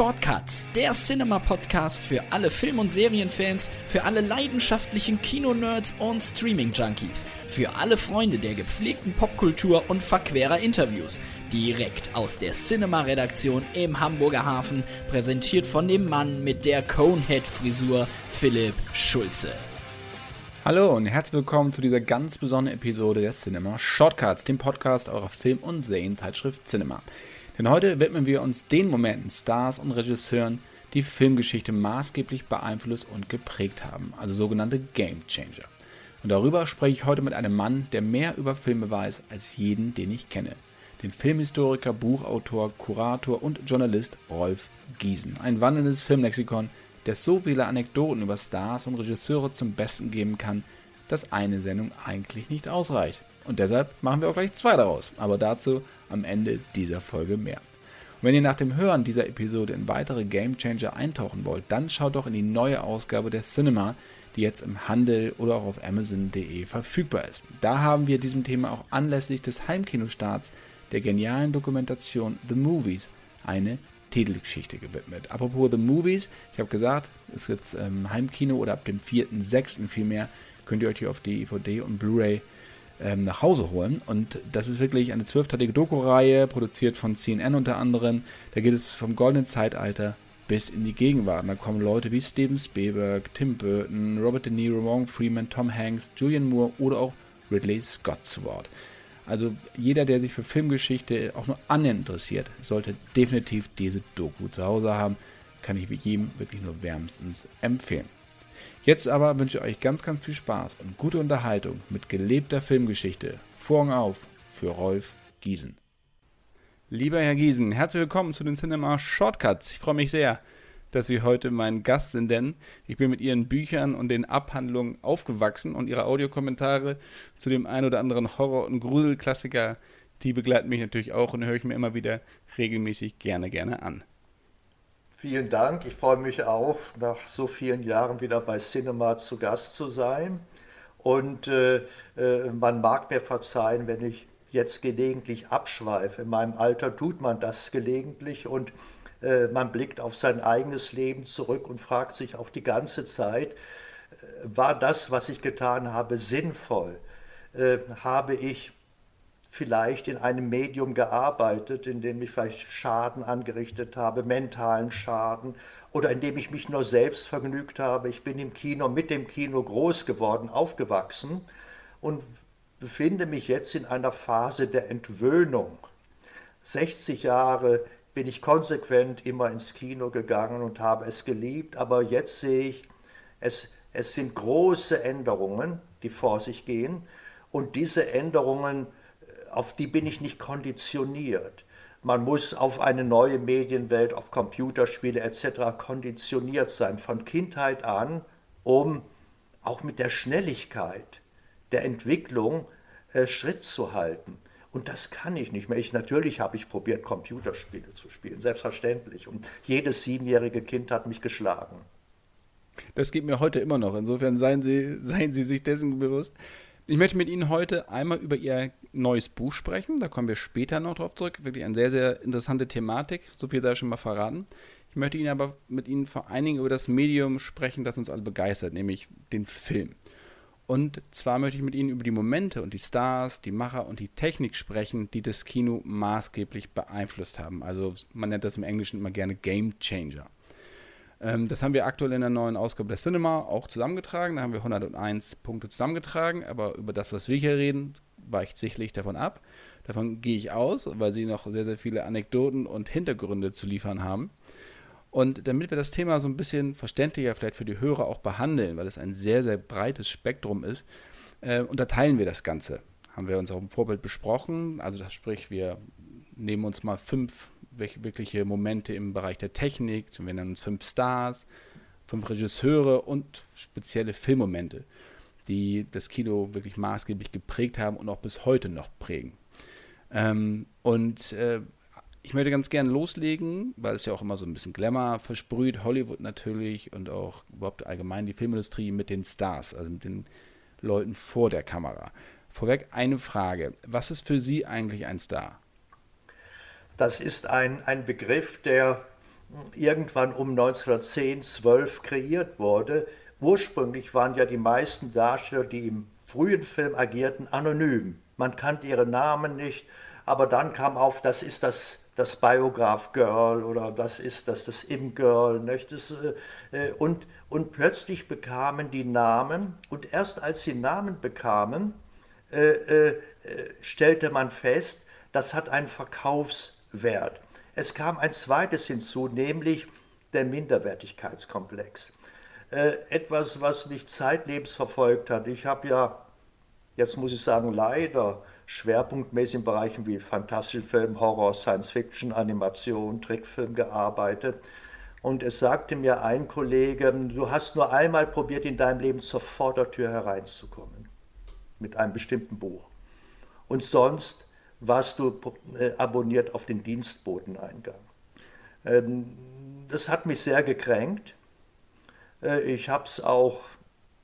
Shortcuts, der Cinema-Podcast für alle Film- und Serienfans, für alle leidenschaftlichen Kinonerds und Streaming-Junkies, für alle Freunde der gepflegten Popkultur und verquerer Interviews. Direkt aus der Cinema-Redaktion im Hamburger Hafen, präsentiert von dem Mann mit der Conehead-Frisur, Philipp Schulze. Hallo und herzlich willkommen zu dieser ganz besonderen Episode der Cinema Shortcuts, dem Podcast eurer Film- und Serienzeitschrift Cinema. Denn heute widmen wir uns den Momenten, Stars und Regisseuren, die Filmgeschichte maßgeblich beeinflusst und geprägt haben, also sogenannte Game Changer. Und darüber spreche ich heute mit einem Mann, der mehr über Filme weiß als jeden, den ich kenne. Den Filmhistoriker, Buchautor, Kurator und Journalist Rolf Giesen. Ein wandelndes Filmlexikon, der so viele Anekdoten über Stars und Regisseure zum Besten geben kann, dass eine Sendung eigentlich nicht ausreicht. Und deshalb machen wir auch gleich zwei daraus. Aber dazu am Ende dieser Folge mehr. Und wenn ihr nach dem Hören dieser Episode in weitere Game Changer eintauchen wollt, dann schaut doch in die neue Ausgabe der Cinema, die jetzt im Handel oder auch auf Amazon.de verfügbar ist. Da haben wir diesem Thema auch anlässlich des Heimkinostarts der genialen Dokumentation The Movies eine Titelgeschichte gewidmet. Apropos The Movies, ich habe gesagt, es ist jetzt ähm, Heimkino oder ab dem 4.6. vielmehr könnt ihr euch hier auf DVD und Blu-ray ähm, nach Hause holen. Und das ist wirklich eine zwölfteilige Doku-Reihe, produziert von CNN unter anderem. Da geht es vom goldenen Zeitalter bis in die Gegenwart. Da kommen Leute wie Steven Spielberg, Tim Burton, Robert De Niro, Morgan Freeman, Tom Hanks, Julian Moore oder auch Ridley Scott zu Wort. Also jeder, der sich für Filmgeschichte auch nur annähernd interessiert, sollte definitiv diese Doku zu Hause haben. Kann ich jedem wirklich nur wärmstens empfehlen. Jetzt aber wünsche ich euch ganz, ganz viel Spaß und gute Unterhaltung mit gelebter Filmgeschichte. Vorhang auf für Rolf Giesen. Lieber Herr Giesen, herzlich willkommen zu den Cinema Shortcuts. Ich freue mich sehr, dass Sie heute mein Gast sind, denn ich bin mit Ihren Büchern und den Abhandlungen aufgewachsen und Ihre Audiokommentare zu dem ein oder anderen Horror- und Gruselklassiker, die begleiten mich natürlich auch und höre ich mir immer wieder regelmäßig gerne, gerne an. Vielen Dank. Ich freue mich auch, nach so vielen Jahren wieder bei Cinema zu Gast zu sein. Und äh, äh, man mag mir verzeihen, wenn ich jetzt gelegentlich abschweife. In meinem Alter tut man das gelegentlich und äh, man blickt auf sein eigenes Leben zurück und fragt sich auch die ganze Zeit, äh, war das, was ich getan habe, sinnvoll? Äh, habe ich vielleicht in einem Medium gearbeitet, in dem ich vielleicht Schaden angerichtet habe, mentalen Schaden oder in dem ich mich nur selbst vergnügt habe. Ich bin im Kino, mit dem Kino groß geworden, aufgewachsen und befinde mich jetzt in einer Phase der Entwöhnung. 60 Jahre bin ich konsequent immer ins Kino gegangen und habe es geliebt, aber jetzt sehe ich, es, es sind große Änderungen, die vor sich gehen und diese Änderungen auf die bin ich nicht konditioniert. Man muss auf eine neue Medienwelt, auf Computerspiele etc. konditioniert sein, von Kindheit an, um auch mit der Schnelligkeit der Entwicklung äh, Schritt zu halten. Und das kann ich nicht mehr. Ich, natürlich habe ich probiert, Computerspiele zu spielen, selbstverständlich. Und jedes siebenjährige Kind hat mich geschlagen. Das geht mir heute immer noch. Insofern seien Sie, seien Sie sich dessen bewusst. Ich möchte mit Ihnen heute einmal über Ihr neues Buch sprechen. Da kommen wir später noch drauf zurück. Wirklich eine sehr, sehr interessante Thematik. So viel sei schon mal verraten. Ich möchte Ihnen aber mit Ihnen vor allen Dingen über das Medium sprechen, das uns alle begeistert, nämlich den Film. Und zwar möchte ich mit Ihnen über die Momente und die Stars, die Macher und die Technik sprechen, die das Kino maßgeblich beeinflusst haben. Also man nennt das im Englischen immer gerne Game Changer. Ähm, das haben wir aktuell in der neuen Ausgabe der Cinema auch zusammengetragen. Da haben wir 101 Punkte zusammengetragen. Aber über das, was wir hier reden, weicht sichtlich davon ab. Davon gehe ich aus, weil sie noch sehr, sehr viele Anekdoten und Hintergründe zu liefern haben. Und damit wir das Thema so ein bisschen verständlicher vielleicht für die Hörer auch behandeln, weil es ein sehr, sehr breites Spektrum ist, äh, unterteilen wir das Ganze. Haben wir uns auch im Vorbild besprochen. Also das sprich, wir nehmen uns mal fünf wirkliche Momente im Bereich der Technik. Wir nennen uns fünf Stars, fünf Regisseure und spezielle Filmmomente, die das Kino wirklich maßgeblich geprägt haben und auch bis heute noch prägen. Ähm, und äh, ich möchte ganz gerne loslegen, weil es ja auch immer so ein bisschen Glamour versprüht, Hollywood natürlich und auch überhaupt allgemein die Filmindustrie mit den Stars, also mit den Leuten vor der Kamera. Vorweg eine Frage. Was ist für Sie eigentlich ein Star? Das ist ein, ein Begriff, der irgendwann um 1910, 12 kreiert wurde. Ursprünglich waren ja die meisten Darsteller, die im frühen Film agierten, anonym. Man kannte ihre Namen nicht, aber dann kam auf, das ist das, das Biograph Girl oder das ist das, das Im Girl. Das, äh, und, und plötzlich bekamen die Namen, und erst als sie Namen bekamen, äh, äh, stellte man fest, das hat einen Verkaufswert. Es kam ein zweites hinzu, nämlich der Minderwertigkeitskomplex. Äh, etwas, was mich zeitlebens verfolgt hat. Ich habe ja, jetzt muss ich sagen, leider schwerpunktmäßig in Bereichen wie Fantastikfilm, Horror, Science Fiction, Animation, Trickfilm gearbeitet. Und es sagte mir ein Kollege, du hast nur einmal probiert, in deinem Leben zur Vordertür hereinzukommen mit einem bestimmten Buch. Und sonst warst du äh, abonniert auf den Dienstboteneingang. Ähm, das hat mich sehr gekränkt. Äh, ich habe es auch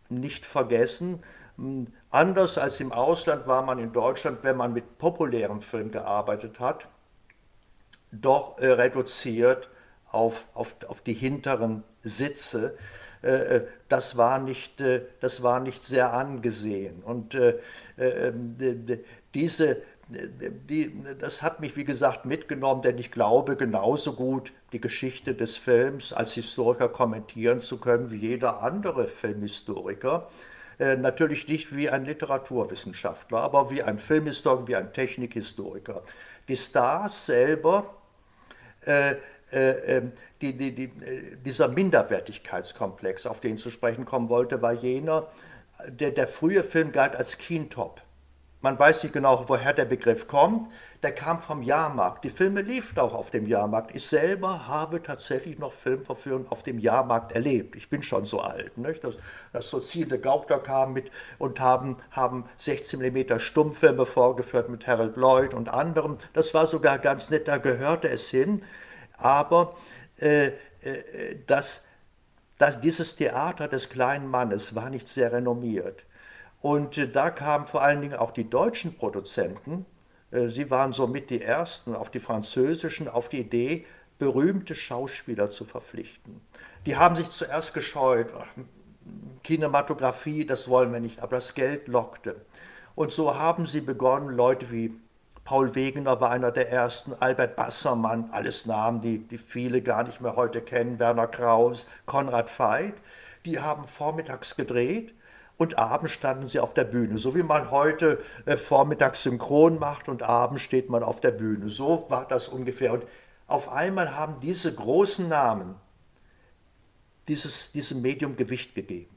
nicht vergessen. Hm, anders als im Ausland war man in Deutschland, wenn man mit populärem Film gearbeitet hat, doch äh, reduziert auf, auf, auf die hinteren Sitze. Äh, äh, das war nicht, äh, das war nicht sehr angesehen. Und ähm, diese, die, das hat mich, wie gesagt, mitgenommen, denn ich glaube genauso gut die Geschichte des Films als Historiker kommentieren zu können wie jeder andere Filmhistoriker. Äh, natürlich nicht wie ein Literaturwissenschaftler, aber wie ein Filmhistoriker, wie ein Technikhistoriker. Die Stars selber äh, äh, ähm, die, die, die, dieser Minderwertigkeitskomplex, auf den ich zu sprechen kommen wollte, war jener, der, der frühe Film galt als Keentop. Man weiß nicht genau, woher der Begriff kommt. Der kam vom Jahrmarkt. Die Filme liefen auch auf dem Jahrmarkt. Ich selber habe tatsächlich noch Filmverführungen auf dem Jahrmarkt erlebt. Ich bin schon so alt. Nicht? Das, das so Gaukler kamen mit und haben, haben 16 mm Stummfilme vorgeführt mit Harold Lloyd und anderem. Das war sogar ganz nett, da gehörte es hin aber äh, äh, das, das, dieses Theater des kleinen Mannes war nicht sehr renommiert. Und äh, da kamen vor allen Dingen auch die deutschen Produzenten, äh, sie waren somit die ersten, auf die französischen, auf die Idee, berühmte Schauspieler zu verpflichten. Die haben sich zuerst gescheut, Kinematografie, das wollen wir nicht, aber das Geld lockte. Und so haben sie begonnen, Leute wie Paul Wegener war einer der ersten, Albert Bassermann, alles Namen, die, die viele gar nicht mehr heute kennen, Werner Kraus, Konrad Veit, die haben vormittags gedreht und abends standen sie auf der Bühne. So wie man heute äh, vormittags synchron macht und abends steht man auf der Bühne. So war das ungefähr. Und auf einmal haben diese großen Namen dieses, diesem Medium Gewicht gegeben.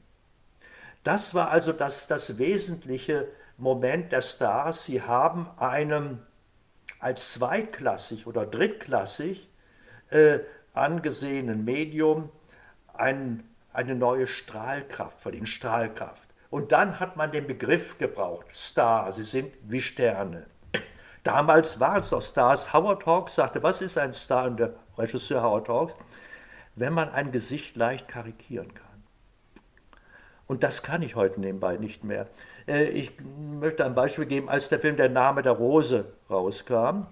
Das war also das, das wesentliche Moment der Stars. Sie haben einem als zweitklassig oder drittklassig äh, angesehenen Medium ein, eine neue Strahlkraft verliehen, Strahlkraft. Und dann hat man den Begriff gebraucht, Star, sie sind wie Sterne. Damals waren es doch Stars. Howard Hawks sagte, was ist ein Star? Und der Regisseur Howard Hawks, wenn man ein Gesicht leicht karikieren kann. Und das kann ich heute nebenbei nicht mehr. Äh, ich möchte ein Beispiel geben, als der Film Der Name der Rose rauskam,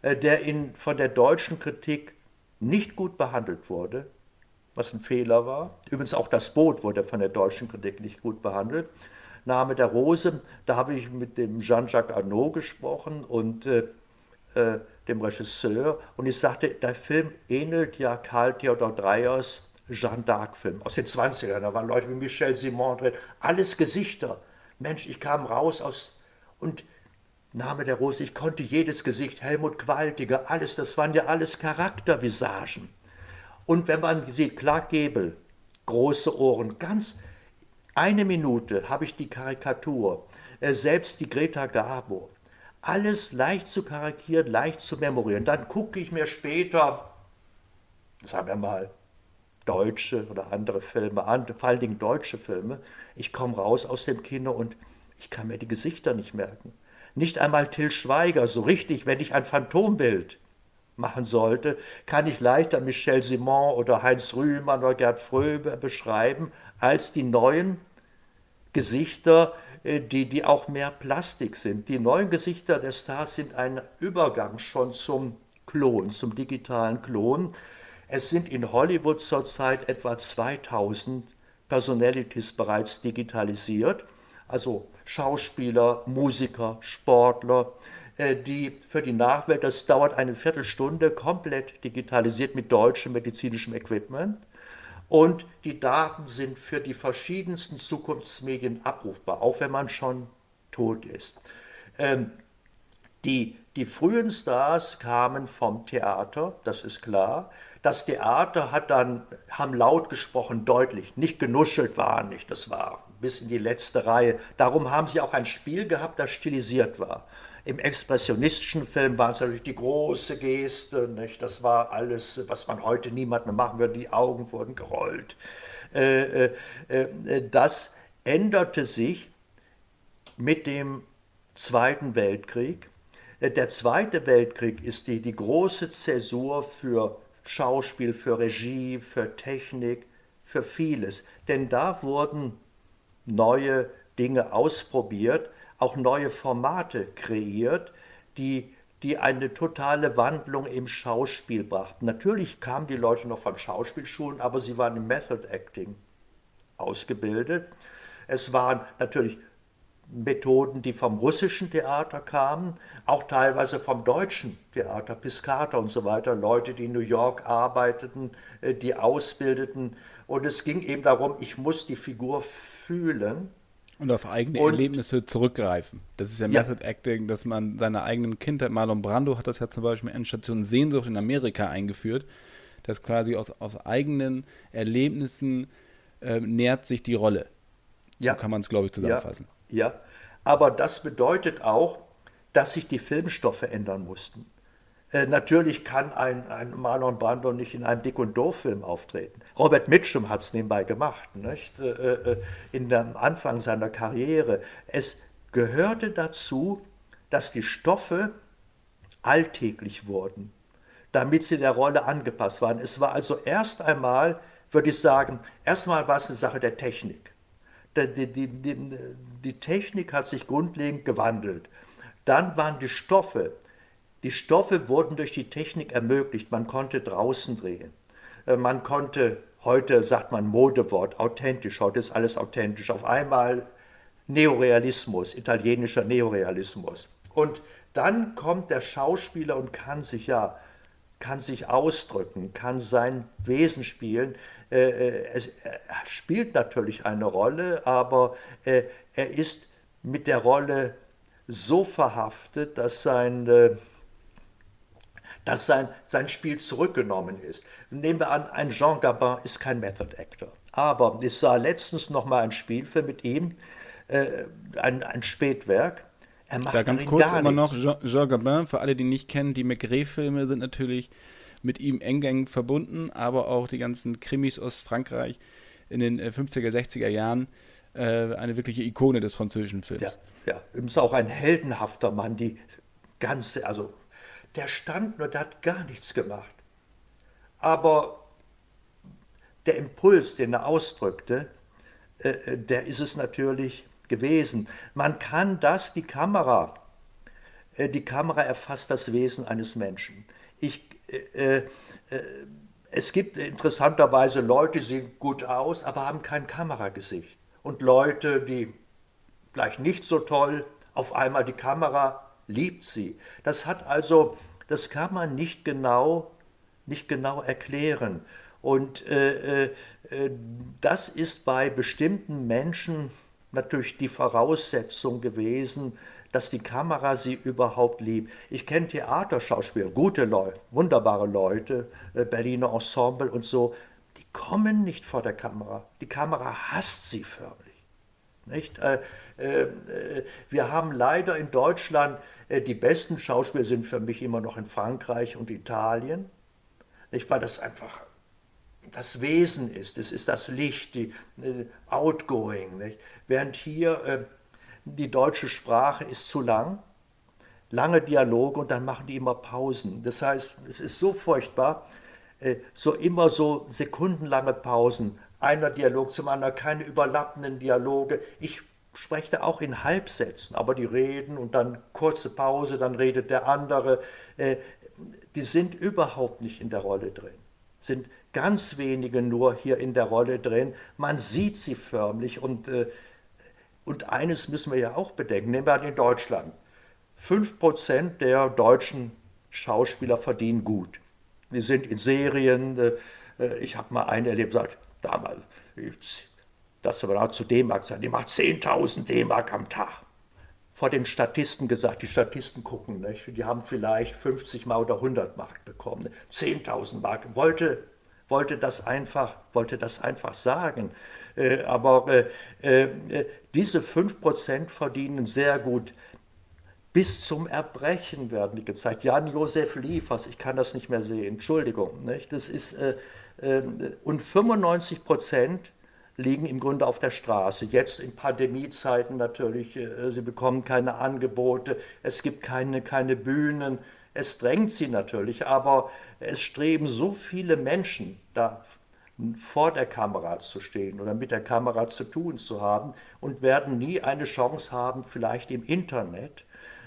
äh, der in, von der deutschen Kritik nicht gut behandelt wurde, was ein Fehler war. Übrigens auch das Boot wurde von der deutschen Kritik nicht gut behandelt. Name der Rose, da habe ich mit dem Jean-Jacques Arnaud gesprochen und äh, äh, dem Regisseur und ich sagte, der Film ähnelt ja Karl Theodor Dreyers Jeanne d'Arc-Film aus den 20ern. Da waren Leute wie Michel Simon drin, alles Gesichter. Mensch, ich kam raus aus und Name der Rose, ich konnte jedes Gesicht, Helmut Qualtiger, alles, das waren ja alles Charaktervisagen. Und wenn man sieht, Clark Gebel, große Ohren, ganz eine Minute habe ich die Karikatur, äh, selbst die Greta Garbo, alles leicht zu karikieren, leicht zu memorieren. Dann gucke ich mir später, sagen wir mal, deutsche oder andere Filme an, vor allen Dingen deutsche Filme. Ich komme raus aus dem Kino und ich kann mir die Gesichter nicht merken. Nicht einmal Till Schweiger, so richtig, wenn ich ein Phantombild machen sollte, kann ich leichter Michel Simon oder Heinz Rühmann oder Gerd Fröbe beschreiben, als die neuen Gesichter, äh, die, die auch mehr Plastik sind. Die neuen Gesichter der Stars sind ein Übergang schon zum Klon, zum digitalen Klon. Es sind in Hollywood zurzeit etwa 2000 Personalities bereits digitalisiert, also Schauspieler, Musiker, Sportler, die für die Nachwelt, das dauert eine Viertelstunde, komplett digitalisiert mit deutschem medizinischem Equipment. Und die Daten sind für die verschiedensten Zukunftsmedien abrufbar, auch wenn man schon tot ist. Ähm, die, die frühen Stars kamen vom Theater, das ist klar. Das Theater hat dann, haben laut gesprochen, deutlich, nicht genuschelt war nicht, das war bis in die letzte Reihe. Darum haben sie auch ein Spiel gehabt, das stilisiert war. Im expressionistischen Film war es natürlich die große Geste, nicht? das war alles, was man heute niemand mehr machen würde, die Augen wurden gerollt. Äh, äh, äh, das änderte sich mit dem Zweiten Weltkrieg. Der Zweite Weltkrieg ist die, die große Zäsur für Schauspiel, für Regie, für Technik, für vieles. Denn da wurden neue Dinge ausprobiert, auch neue Formate kreiert, die, die eine totale Wandlung im Schauspiel brachten. Natürlich kamen die Leute noch von Schauspielschulen, aber sie waren im Method Acting ausgebildet. Es waren natürlich Methoden, die vom russischen Theater kamen, auch teilweise vom deutschen Theater, Piscata und so weiter, Leute, die in New York arbeiteten, äh, die ausbildeten. Und es ging eben darum, ich muss die Figur fühlen. Und auf eigene und, Erlebnisse zurückgreifen. Das ist ja, ja Method Acting, dass man seine eigenen Kindheit, Marlon Brando hat das ja zum Beispiel in Station Sehnsucht in Amerika eingeführt, dass quasi aus, aus eigenen Erlebnissen äh, nährt sich die Rolle. Ja. So kann man es, glaube ich, zusammenfassen. Ja. Ja, aber das bedeutet auch, dass sich die Filmstoffe ändern mussten. Äh, natürlich kann ein, ein Marlon Brando nicht in einem Dick- und Doof-Film auftreten. Robert Mitchum hat es nebenbei gemacht, nicht? Äh, äh, in dem Anfang seiner Karriere. Es gehörte dazu, dass die Stoffe alltäglich wurden, damit sie der Rolle angepasst waren. Es war also erst einmal, würde ich sagen, erstmal war es eine Sache der Technik die, die, die, die Technik hat sich grundlegend gewandelt. Dann waren die Stoffe. Die Stoffe wurden durch die Technik ermöglicht. Man konnte draußen drehen. Äh, man konnte, heute sagt man Modewort, authentisch. Heute ist alles authentisch. Auf einmal Neorealismus, italienischer Neorealismus. Und dann kommt der Schauspieler und kann sich ja kann sich ausdrücken, kann sein Wesen spielen. Äh, äh, es spielt natürlich eine Rolle, aber äh, er ist mit der Rolle so verhaftet, dass sein, dass sein, sein Spiel zurückgenommen ist. Nehmen wir an, ein Jean Gabin ist kein Method Actor. Aber ich sah letztens noch mal ein Spielfilm mit ihm, ein, ein Spätwerk, er macht da ganz kurz immer noch, Jean, Jean Gabin, für alle, die nicht kennen, die Maigret-Filme sind natürlich mit ihm eng, eng verbunden, aber auch die ganzen Krimis aus Frankreich in den 50er, äh, 60er Jahren äh, eine wirkliche Ikone des französischen Films. Ja, ja, ist auch ein heldenhafter Mann, die ganze, also der stand nur, der hat gar nichts gemacht. Aber der Impuls, den er ausdrückte, äh, äh der ist es natürlich gewesen. Man kann das, die Kamera, äh, die Kamera erfasst das Wesen eines Menschen. Ich, äh, es gibt interessanterweise Leute, die sehen gut aus, aber haben kein Kameragesicht. Und Leute, die vielleicht nicht so toll, auf einmal die Kamera liebt sie. Das hat also, das kann man nicht genau, nicht genau erklären. Und äh, äh, äh das ist bei bestimmten Menschen natürlich die Voraussetzung gewesen, dass die Kamera sie überhaupt liebt. Ich kenne Theaterschauspieler, gute Leute, wunderbare Leute, äh, Berliner Ensemble und so, die kommen nicht vor der Kamera. Die Kamera hasst sie förmlich. Nicht? Äh, äh, wir haben leider in Deutschland, die besten Schauspieler sind für mich immer noch in Frankreich und Italien, nicht? weil das einfach das Wesen ist, es ist das Licht, die äh, Outgoing. Nicht? Während hier äh, die deutsche Sprache ist zu lang, lange Dialoge und dann machen die immer Pausen. Das heißt, es ist so furchtbar, äh, so immer so sekundenlange Pausen, einer Dialog zum anderen, keine überlappenden Dialoge. Ich spreche auch in Halbsätzen, aber die reden und dann kurze Pause, dann redet der andere. Äh, die sind überhaupt nicht in der Rolle drin. sind ganz wenige nur hier in der Rolle drin. Man sieht sie förmlich und, äh, und eines müssen wir ja auch bedenken, nehmen wir an in Deutschland. 5% der deutschen Schauspieler verdienen gut. Die sind in Serien, äh ich habe mal einen erlebt, sagt, damals, das aber zu D-Mark sein, die macht 10.000 D-Mark am Tag vor den Statisten gesagt, die Statisten gucken, nicht? die haben vielleicht 50 Mal oder 100 Mark bekommen, 10.000 Mark, wollte, wollte, das einfach, wollte das einfach sagen. Äh, aber äh, äh, diese 5% verdienen sehr gut. Bis zum Erbrechen werden die gezeigt. Jan-Josef Liefers, ich kann das nicht mehr sehen, Entschuldigung. Nicht? Das ist, äh, äh, und 95 Prozent liegen im Grunde auf der Straße. Jetzt in Pandemiezeiten natürlich, äh, sie bekommen keine Angebote, es gibt keine, keine Bühnen, es drängt sie natürlich, aber es streben so viele Menschen da vor der Kamera zu stehen oder mit der Kamera zu tun zu haben und werden nie eine Chance haben, vielleicht im Internet,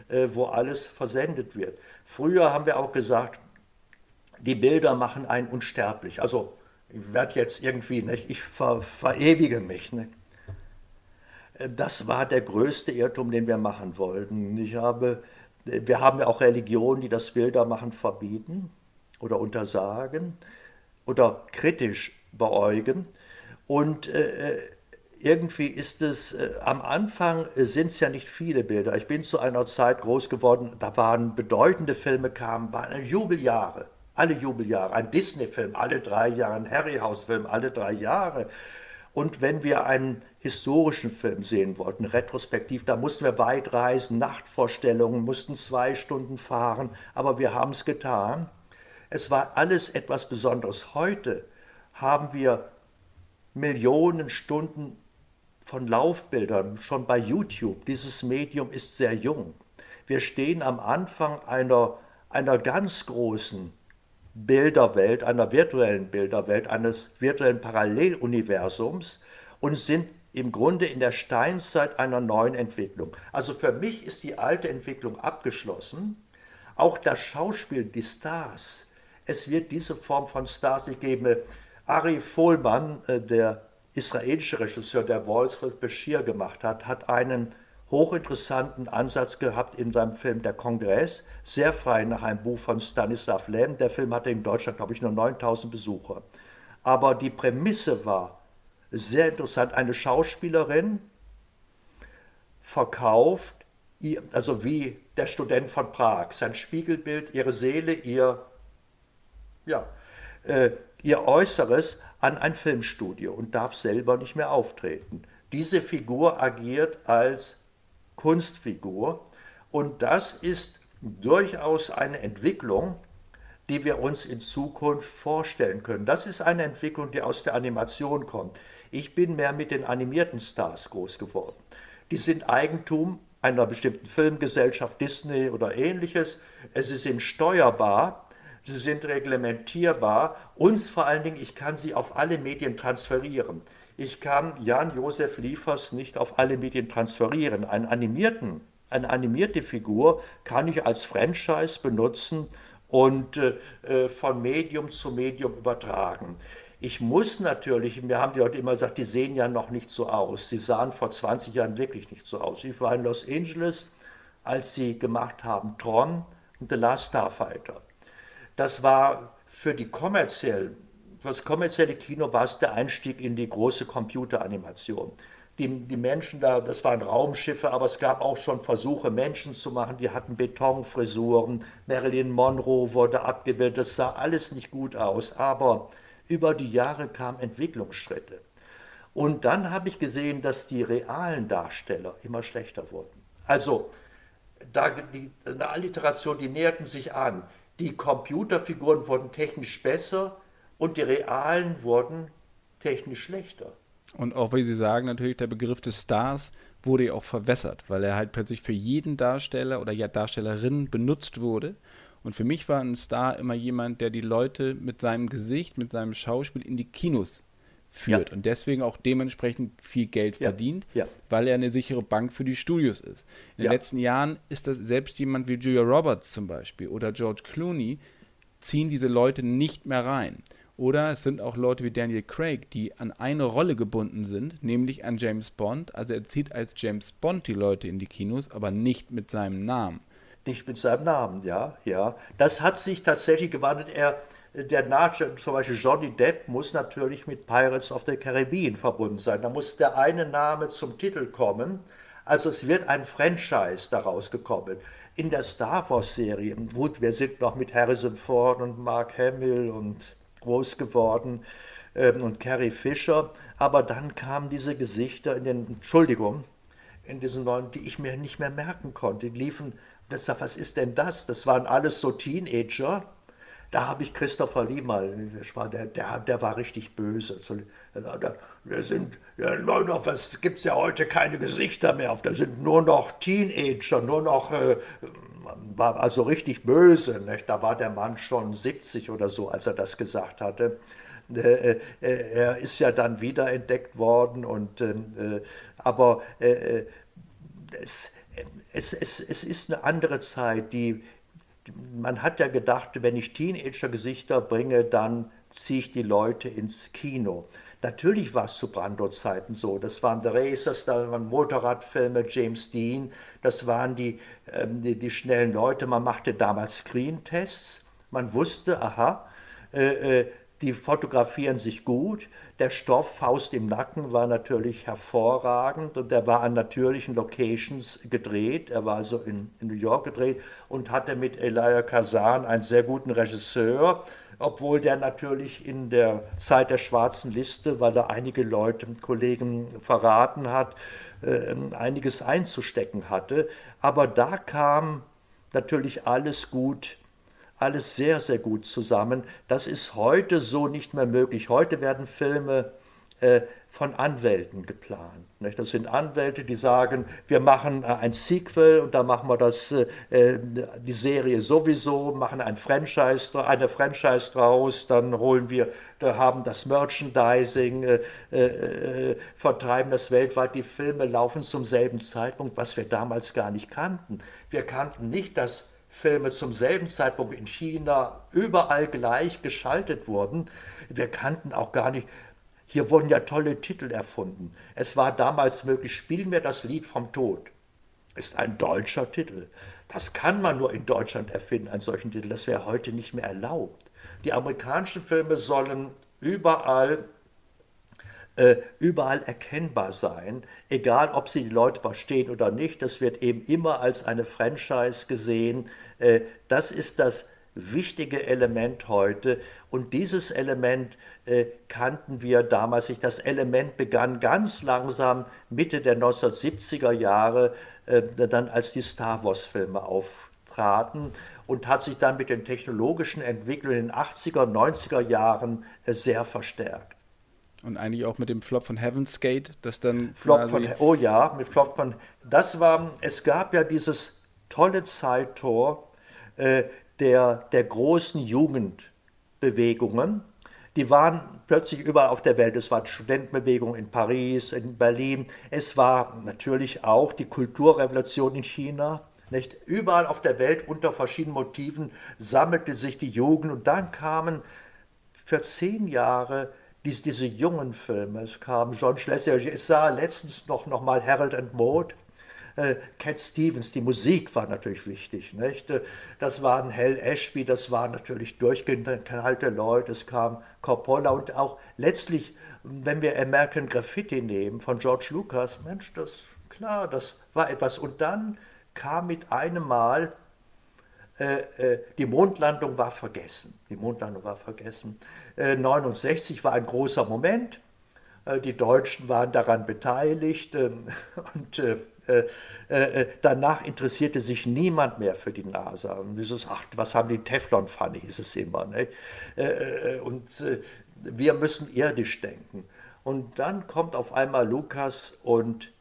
äh, wo alles versendet wird. Früher haben wir auch gesagt, die Bilder machen einen unsterblich. Also ich werde jetzt irgendwie, nicht, ich ver, verewige mich. Nicht? Das war der größte Irrtum, den wir machen wollten. Ich habe, wir haben ja auch Religionen, die das Bildermachen verbieten oder untersagen oder kritisch beäugen. Und äh, irgendwie ist es, äh, am Anfang sind es ja nicht viele Bilder. Ich bin zu einer Zeit groß geworden, da waren bedeutende Filme, kamen, waren Jubeljahre alle Jubeljahre, ein Disney-Film alle drei Jahre, ein Harryhouse-Film alle drei Jahre. Und wenn wir einen historischen Film sehen wollten, retrospektiv, da mussten wir weit reisen, Nachtvorstellungen, mussten zwei Stunden fahren, aber wir haben es getan. Es war alles etwas Besonderes. Heute haben wir Millionen Stunden von Laufbildern schon bei YouTube. Dieses Medium ist sehr jung. Wir stehen am Anfang einer, einer ganz großen Bilderwelt, einer virtuellen Bilderwelt, eines virtuellen Paralleluniversums und sind im Grunde in der Steinzeit einer neuen Entwicklung. Also für mich ist die alte Entwicklung abgeschlossen. Auch das Schauspiel, die Stars, es wird diese Form von Stars nicht geben. Ari Fohlmann, äh, der israelische Regisseur, der Wolfsrif Bashir gemacht hat, hat einen hochinteressanten Ansatz gehabt in seinem Film Der Kongress, sehr frei nach einem Buch von Stanislav Lem. Der Film hatte in Deutschland, glaube ich, nur 9000 Besucher. Aber die Prämisse war sehr interessant. Eine Schauspielerin verkauft, also wie der Student von Prag, sein Spiegelbild, ihre Seele, ihr, ja, äh, ihr Äußeres an ein Filmstudio und darf selber nicht mehr auftreten. Diese Figur agiert als Kunstfigur. Und das ist durchaus eine Entwicklung, die wir uns in Zukunft vorstellen können. Das ist eine Entwicklung, die aus der Animation kommt. Ich bin mehr mit den animierten Stars groß geworden. Die sind Eigentum einer bestimmten Filmgesellschaft, Disney oder ähnliches. Sie sind steuerbar, sie sind reglementierbar und vor allen Dingen, ich kann sie auf alle Medien transferieren. Ich kann Jan-Josef Liefers nicht auf alle Medien transferieren. Einen animierten, eine animierte Figur kann ich als Franchise benutzen und äh, von Medium zu Medium übertragen. Ich muss natürlich, mir haben die Leute immer gesagt, die sehen ja noch nicht so aus. Sie sahen vor 20 Jahren wirklich nicht so aus. Ich war in Los Angeles, als sie gemacht haben Tron und The Last Starfighter. Das war für die kommerziellen das kommerzielle Kino war es der Einstieg in die große Computeranimation. Die, die Menschen da, das waren Raumschiffe, aber es gab auch schon Versuche, Menschen zu machen, die hatten Betonfrisuren. Marilyn Monroe wurde abgebildet, das sah alles nicht gut aus, aber über die Jahre kamen Entwicklungsschritte. Und dann habe ich gesehen, dass die realen Darsteller immer schlechter wurden. Also, da, die, eine Alliteration, die näherten sich an. Die Computerfiguren wurden technisch besser, und die realen wurden technisch schlechter. Und auch, wie Sie sagen, natürlich der Begriff des Stars wurde ja auch verwässert, weil er halt plötzlich für jeden Darsteller oder ja Darstellerin benutzt wurde. Und für mich war ein Star immer jemand, der die Leute mit seinem Gesicht, mit seinem Schauspiel in die Kinos führt ja. und deswegen auch dementsprechend viel Geld ja. verdient, ja. weil er eine sichere Bank für die Studios ist. In den letzten Jahren ist das selbst jemand wie Julia Roberts zum Beispiel oder George Clooney ziehen diese Leute nicht mehr rein. Oder es sind auch Leute wie Daniel Craig, die an eine Rolle gebunden sind, nämlich an James Bond. Also er zieht als James Bond die Leute in die Kinos, aber nicht mit seinem Namen. Nicht mit seinem Namen, ja, ja. Das hat sich tatsächlich gewandelt. Er, der Name, zum Beispiel Johnny Depp, muss natürlich mit Pirates of the Caribbean verbunden sein. Da muss der eine Name zum Titel kommen. Also es wird ein Franchise daraus gekommen. In der Star Wars-Serie, gut, wir sind noch mit Harrison Ford und Mark Hamill und groß geworden ähm, und Carrie Fisher, aber dann kamen diese Gesichter in den, Entschuldigung, in diesen neuen, die ich mir nicht mehr merken konnte. Die liefen, das, was ist denn das? Das waren alles so Teenager. Da habe ich Christopher Lee mal, der, der, der war richtig böse. Da sind, ja, gibt es ja heute keine Gesichter mehr da sind nur noch Teenager, nur noch äh, war also richtig böse. Nicht? Da war der Mann schon 70 oder so, als er das gesagt hatte. Äh, äh, er ist ja dann wiederentdeckt worden, und, äh, aber es, es, es, es ist eine andere Zeit. Die, man hat ja gedacht, wenn ich Teenager-Gesichter bringe, dann ziehe ich die Leute ins Kino. Natürlich war es zu Brando-Zeiten so. Das waren The Racers, da waren Motorradfilme, James Dean, das waren die, ähm, die, die, schnellen Leute. Man machte damals Screen-Tests. Man wusste, aha, äh, äh, die fotografieren sich gut. Der Stoff Faust im Nacken war natürlich hervorragend und er war an natürlichen Locations gedreht. Er war also in, in New York gedreht und hatte mit Elia Kazan einen sehr guten Regisseur obwohl der natürlich in der Zeit der schwarzen Liste, weil er einige Leute, Kollegen verraten hat, äh, einiges einzustecken hatte. Aber da kam natürlich alles gut, alles sehr, sehr gut zusammen. Das ist heute so nicht mehr möglich. Heute werden Filme äh, von Anwälten geplant. Das sind Anwälte, die sagen, wir machen äh, ein Sequel und da machen wir das, äh, äh, die Serie sowieso, machen ein Franchise, eine Franchise draus, dann holen wir, haben das Merchandising, vertreiben das weltweit. Die Filme laufen zum selben Zeitpunkt, was wir damals gar nicht kannten. Wir kannten nicht, dass Filme zum selben Zeitpunkt in China überall gleich geschaltet wurden. Wir kannten auch gar nicht, hier wurden ja tolle Titel erfunden. Es war damals möglich, spielen wir das Lied vom Tod. Ist ein deutscher Titel. Das kann man nur in Deutschland erfinden, einen solchen Titel. Das wäre heute nicht mehr erlaubt. Die amerikanischen Filme sollen überall, äh, überall erkennbar sein, egal ob sie die Leute verstehen oder nicht. Das wird eben immer als eine Franchise gesehen. Äh, das ist das wichtige Element heute. Und dieses Element äh, kannten wir damals nicht. Das Element begann ganz langsam Mitte der 1970er Jahre, äh, dann als die Star Wars-Filme auftraten und hat sich dann mit den technologischen Entwicklungen in den 80er, 90er Jahren äh, sehr verstärkt. Und eigentlich auch mit dem Flop von Heaven's Gate, das dann. Flop von, oh ja, mit Flop von. Das war, es gab ja dieses tolle Zeittor der, der großen Jugendbewegungen die waren plötzlich überall auf der Welt. Es war die Studentenbewegung in Paris, in Berlin. Es war natürlich auch die Kulturrevolution in China. Nicht? Überall auf der Welt unter verschiedenen Motiven sammelte sich die Jugend und dann kamen für zehn Jahre diese, diese jungen Filme. Es kam John Schlesinger, ich sah letztens noch, noch mal Harold and Maud Cat Stevens, die Musik war natürlich wichtig. Nicht? Äh, das waren Hell Ashby, das waren natürlich durchgeknallte Leute, es kam Coppola und auch letztlich, wenn wir American Graffiti nehmen von George Lucas, Mensch, das klar, das war etwas. Und dann kam mit einem Mal äh, äh, die Mondlandung war vergessen. Die Mondlandung war vergessen. Äh, 69 war ein großer Moment. Äh, die Deutschen waren daran beteiligt ähm, und äh, äh, äh, danach interessierte sich niemand mehr für die NASA. Und dieses, ach, was haben die Teflon-Pfanne, hieß es immer. Ne? Äh, und wir müssen irdisch denken. Und dann kommt auf einmal Lukas und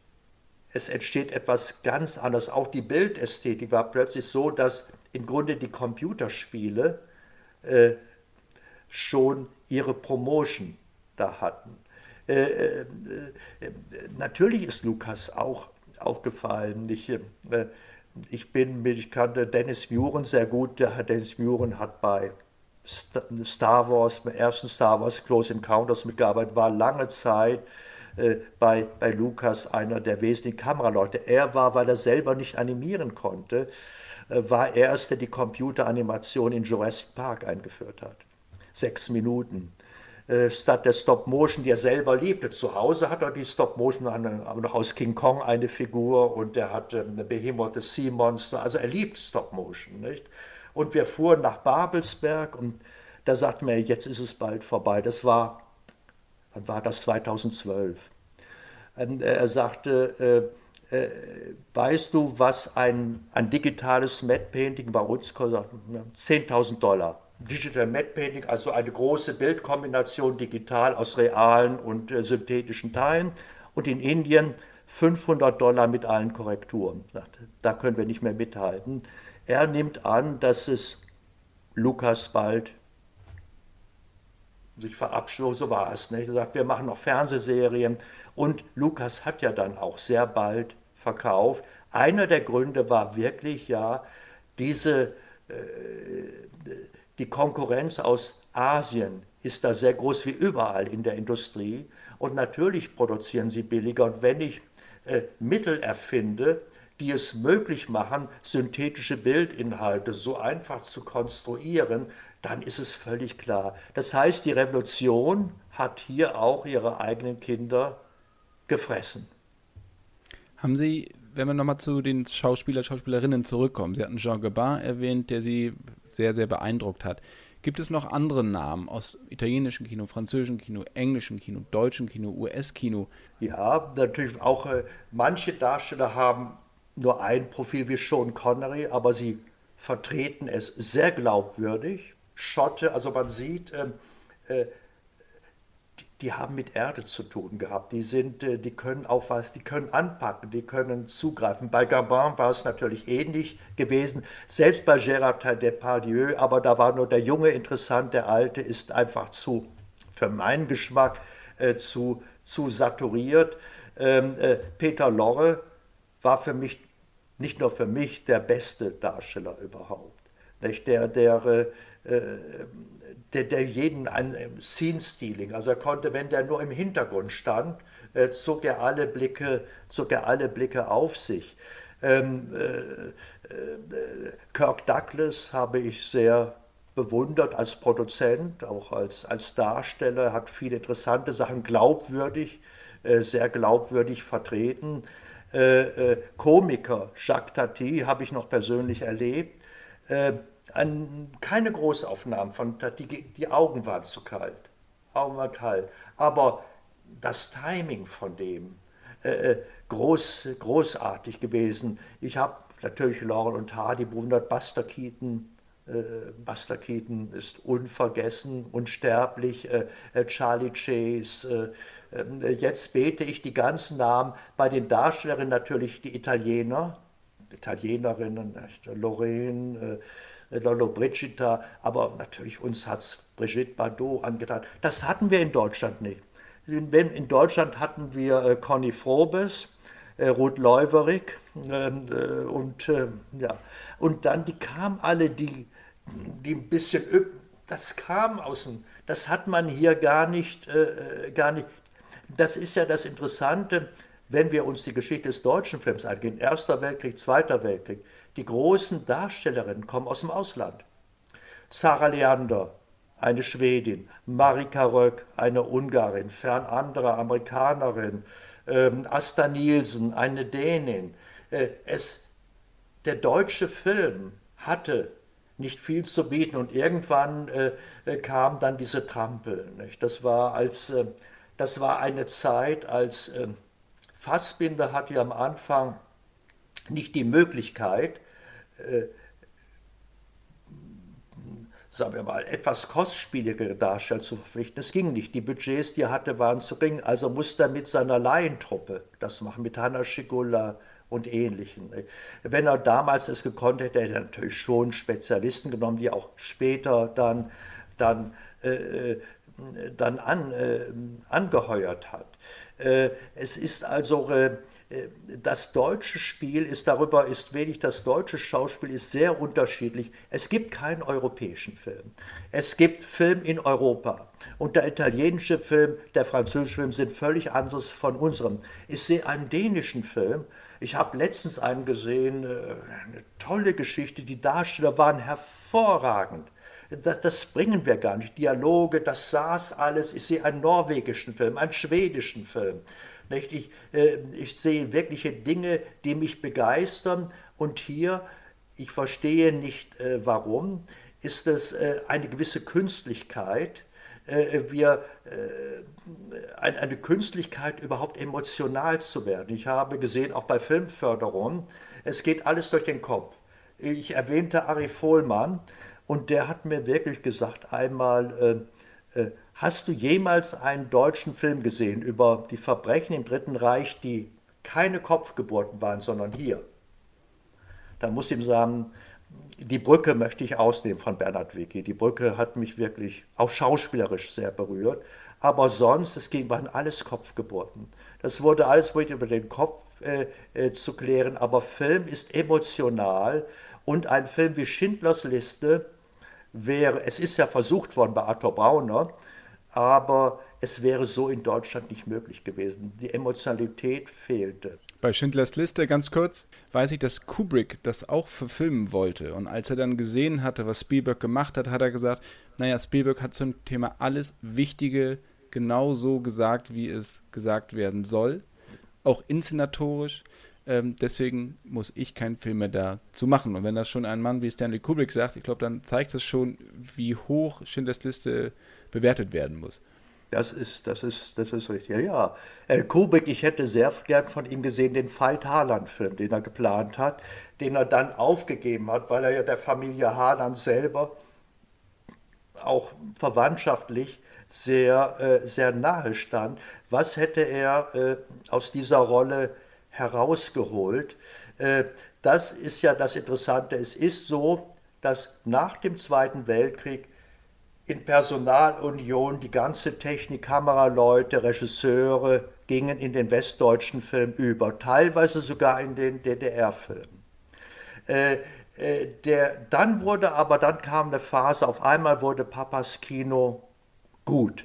es entsteht etwas ganz anderes. Auch die Bildästhetik war plötzlich so, dass im Grunde die Computerspiele äh, schon ihre Promotion da hatten. Äh, äh, natürlich ist Lukas auch aufgefallen. Ich, äh, ich bin, ich kannte Dennis Muren sehr gut. Der Dennis Muren hat bei Star Wars, beim ersten Star Wars Close Encounters mitgearbeitet, war lange Zeit äh, bei, bei Lucas einer der wesentlichen Kameraleute. Er war, weil er selber nicht animieren konnte, äh, war er der die Computeranimation in Jurassic Park eingeführt hat. Sechs Minuten. Äh, statt der Stop-Motion, die er selber liebte. Zu Hause hat er die Stop-Motion, aber noch aus King Kong eine Figur und er hat ähm, Behemoth the Sea Monster. Also er liebt Stop-Motion. Und wir fuhren nach Babelsberg und da sagten wir, jetzt ist es bald vorbei. Das war, wann war das? 2012. Und er sagte, äh, äh, weißt du, was ein, ein digitales Matte Painting bei uns kostet? 10.000 Dollar. Digital Matte Painting, also eine große Bildkombination digital aus realen und äh, synthetischen Teilen. Und in Indien 500 Dollar mit allen Korrekturen. Da können wir nicht mehr mithalten. Er nimmt an, dass es Lukas bald sich verabschiedet, so war es. Nicht? Er sagt, wir machen noch Fernsehserien. Und Lukas hat ja dann auch sehr bald verkauft. Einer der Gründe war wirklich ja diese, äh, die Konkurrenz aus Asien ist da sehr groß wie überall in der Industrie. Und natürlich produzieren sie billiger. Und wenn ich äh, Mittel erfinde, die es möglich machen, synthetische Bildinhalte so einfach zu konstruieren, dann ist es völlig klar. Das heißt, die Revolution hat hier auch ihre eigenen Kinder gefressen. Haben Sie, wenn wir nochmal zu den Schauspieler, Schauspielerinnen zurückkommen, Sie hatten Jean Gabin erwähnt, der Sie sehr, sehr beeindruckt hat. Gibt es noch andere Namen aus italienischem Kino, französischem Kino, englischem Kino, deutschem Kino, US-Kino? Ja, natürlich auch äh, manche Darsteller haben nur ein Profil wie Sean Connery, aber sie vertreten es sehr glaubwürdig. Schotte, also man sieht, ähm, äh, die, haben mit Erde zu tun gehabt. Die sind, äh, die können auf was, die können anpacken, die können zugreifen. Bei Gabin war es natürlich ähnlich gewesen, selbst bei Gérard Depardieu, aber da war nur der Junge interessant, der Alte ist einfach zu, für meinen Geschmack, äh, zu, zu saturiert. Ähm, äh, Peter Lorre war für mich nicht nur für mich der beste Darsteller überhaupt. Nicht? Der, der, äh, der, der jeden ein Scene-Stealing, also er konnte, wenn der nur im Hintergrund stand, äh, zog er alle Blicke, zog er alle Blicke auf sich. Ähm, äh, Kirk Douglas habe ich sehr bewundert als Produzent, auch als, als Darsteller, hat viele interessante Sachen glaubwürdig, sehr glaubwürdig vertreten. Äh, äh, Komiker, Jacques Tati, habe ich noch persönlich erlebt. Äh, an, keine Großaufnahmen von Tati, die Augen waren zu kalt. Augen waren kalt. Aber das Timing von dem, äh, äh, groß, großartig gewesen. Ich habe natürlich Laurel und Hardy bewundert, Buster Keaton, äh, Buster Keaton ist unvergessen, unsterblich, äh, Charlie Chase, ähm, jetzt bete ich die ganzen Namen, bei den Darstellerinnen natürlich die Italiener, Italienerinnen, Lorraine, äh, Lolo Brigida, aber natürlich uns hat es Brigitte Bardot angetan. Das hatten wir in Deutschland nicht. In Deutschland hatten wir äh, Conny Frobes, äh, Ruth Leuwerig ähm, und ja. Und dann, die kamen alle, die, die ein bisschen, das kam aus dem, das hat man hier gar nicht, gar nicht, das ist ja das Interessante, wenn wir uns die Geschichte des deutschen Films angehen, Erster Weltkrieg, Zweiter Weltkrieg, die großen Darstellerinnen kommen aus dem Ausland. Sarah Leander, eine Schwedin, Marika Röck, eine Ungarin, fern andere Amerikanerin, ähm, Asta Nielsen, eine Dänin. Äh, es, der deutsche Film hatte nicht viel zu bieten und irgendwann äh, äh kam dann diese Trampel. Nicht? Das war als äh, das war eine Zeit, als äh, Fassbinder hatte am Anfang nicht die Möglichkeit, äh, sagen wir mal, etwas kostspieligere Darsteller zu verpflichten. Es ging nicht. Die Budgets, die er hatte, waren zu gering. Also musste er mit seiner Laientruppe das machen, mit Hanna Schigula und Ähnlichen. Wenn er damals es gekonnt hätte, hätte er natürlich schon Spezialisten genommen, die auch später dann, dann äh, dann an, äh, angeheuert hat. Äh, es ist also äh, das deutsche Spiel ist darüber ist wenig das deutsche Schauspiel ist sehr unterschiedlich. Es gibt keinen europäischen Film. Es gibt Film in Europa und der italienische Film, der französische Film sind völlig anders von unserem. Ich sehe einen dänischen Film. Ich habe letztens einen gesehen, eine tolle Geschichte. Die Darsteller waren hervorragend das, das bringen wir gar nicht. Dialoge, das saß alles. Ich sehe einen norwegischen Film, einen schwedischen Film. Nicht? Ich, äh, ich sehe wirkliche Dinge, die mich begeistern. Und hier, ich verstehe nicht äh, warum, ist es äh, eine gewisse Künstlichkeit. Äh, wir, äh, eine Künstlichkeit, überhaupt emotional zu werden. Ich habe gesehen, auch bei Filmförderung, es geht alles durch den Kopf. Ich erwähnte Ari Vohlmann, und der hat mir wirklich gesagt einmal, äh, äh, hast du jemals einen deutschen Film gesehen über die Verbrechen im Dritten Reich, die keine Kopfgeburten waren, sondern hier? Da muss ich ihm sagen, die Brücke möchte ich ausnehmen von Bernhard Wicki. Die Brücke hat mich wirklich auch schauspielerisch sehr berührt. Aber sonst, es waren alles Kopfgeburten. Das wurde alles über den Kopf äh, äh, zu klären. Aber Film ist emotional. Und ein Film wie Schindlers Liste wäre, es ist ja versucht worden bei Arthur Brauner, aber es wäre so in Deutschland nicht möglich gewesen. Die Emotionalität fehlte. Bei Schindlers Liste, ganz kurz, weiß ich, dass Kubrick das auch verfilmen wollte. Und als er dann gesehen hatte, was Spielberg gemacht hat, hat er gesagt, naja, Spielberg hat zum Thema alles Wichtige genau so gesagt, wie es gesagt werden soll. Auch inszenatorisch. Ähm, deswegen muss ich keinen Film mehr dazu machen. Und wenn das schon ein Mann wie Stanley Kubrick sagt, ich glaube, dann zeigt das schon, wie hoch Schindlers Liste bewertet werden muss. Das ist, das ist, das ist richtig. Ja, ja. Äh, Kubrick, ich hätte sehr gern von ihm gesehen, den Veit Harlan-Film, den er geplant hat, den er dann aufgegeben hat, weil er ja der Familie Harlan selber auch verwandtschaftlich sehr, äh, sehr nahe stand. Was hätte er äh, aus dieser Rolle herausgeholt. Äh, das ist ja das Interessante. Es ist so, dass nach dem Zweiten Weltkrieg in Personalunion die ganze Technik, Kameraleute, Regisseure gingen in den westdeutschen Film über, teilweise sogar in den DDR-Film. Äh, äh, dann wurde aber, dann kam eine Phase, auf einmal wurde Papas Kino gut.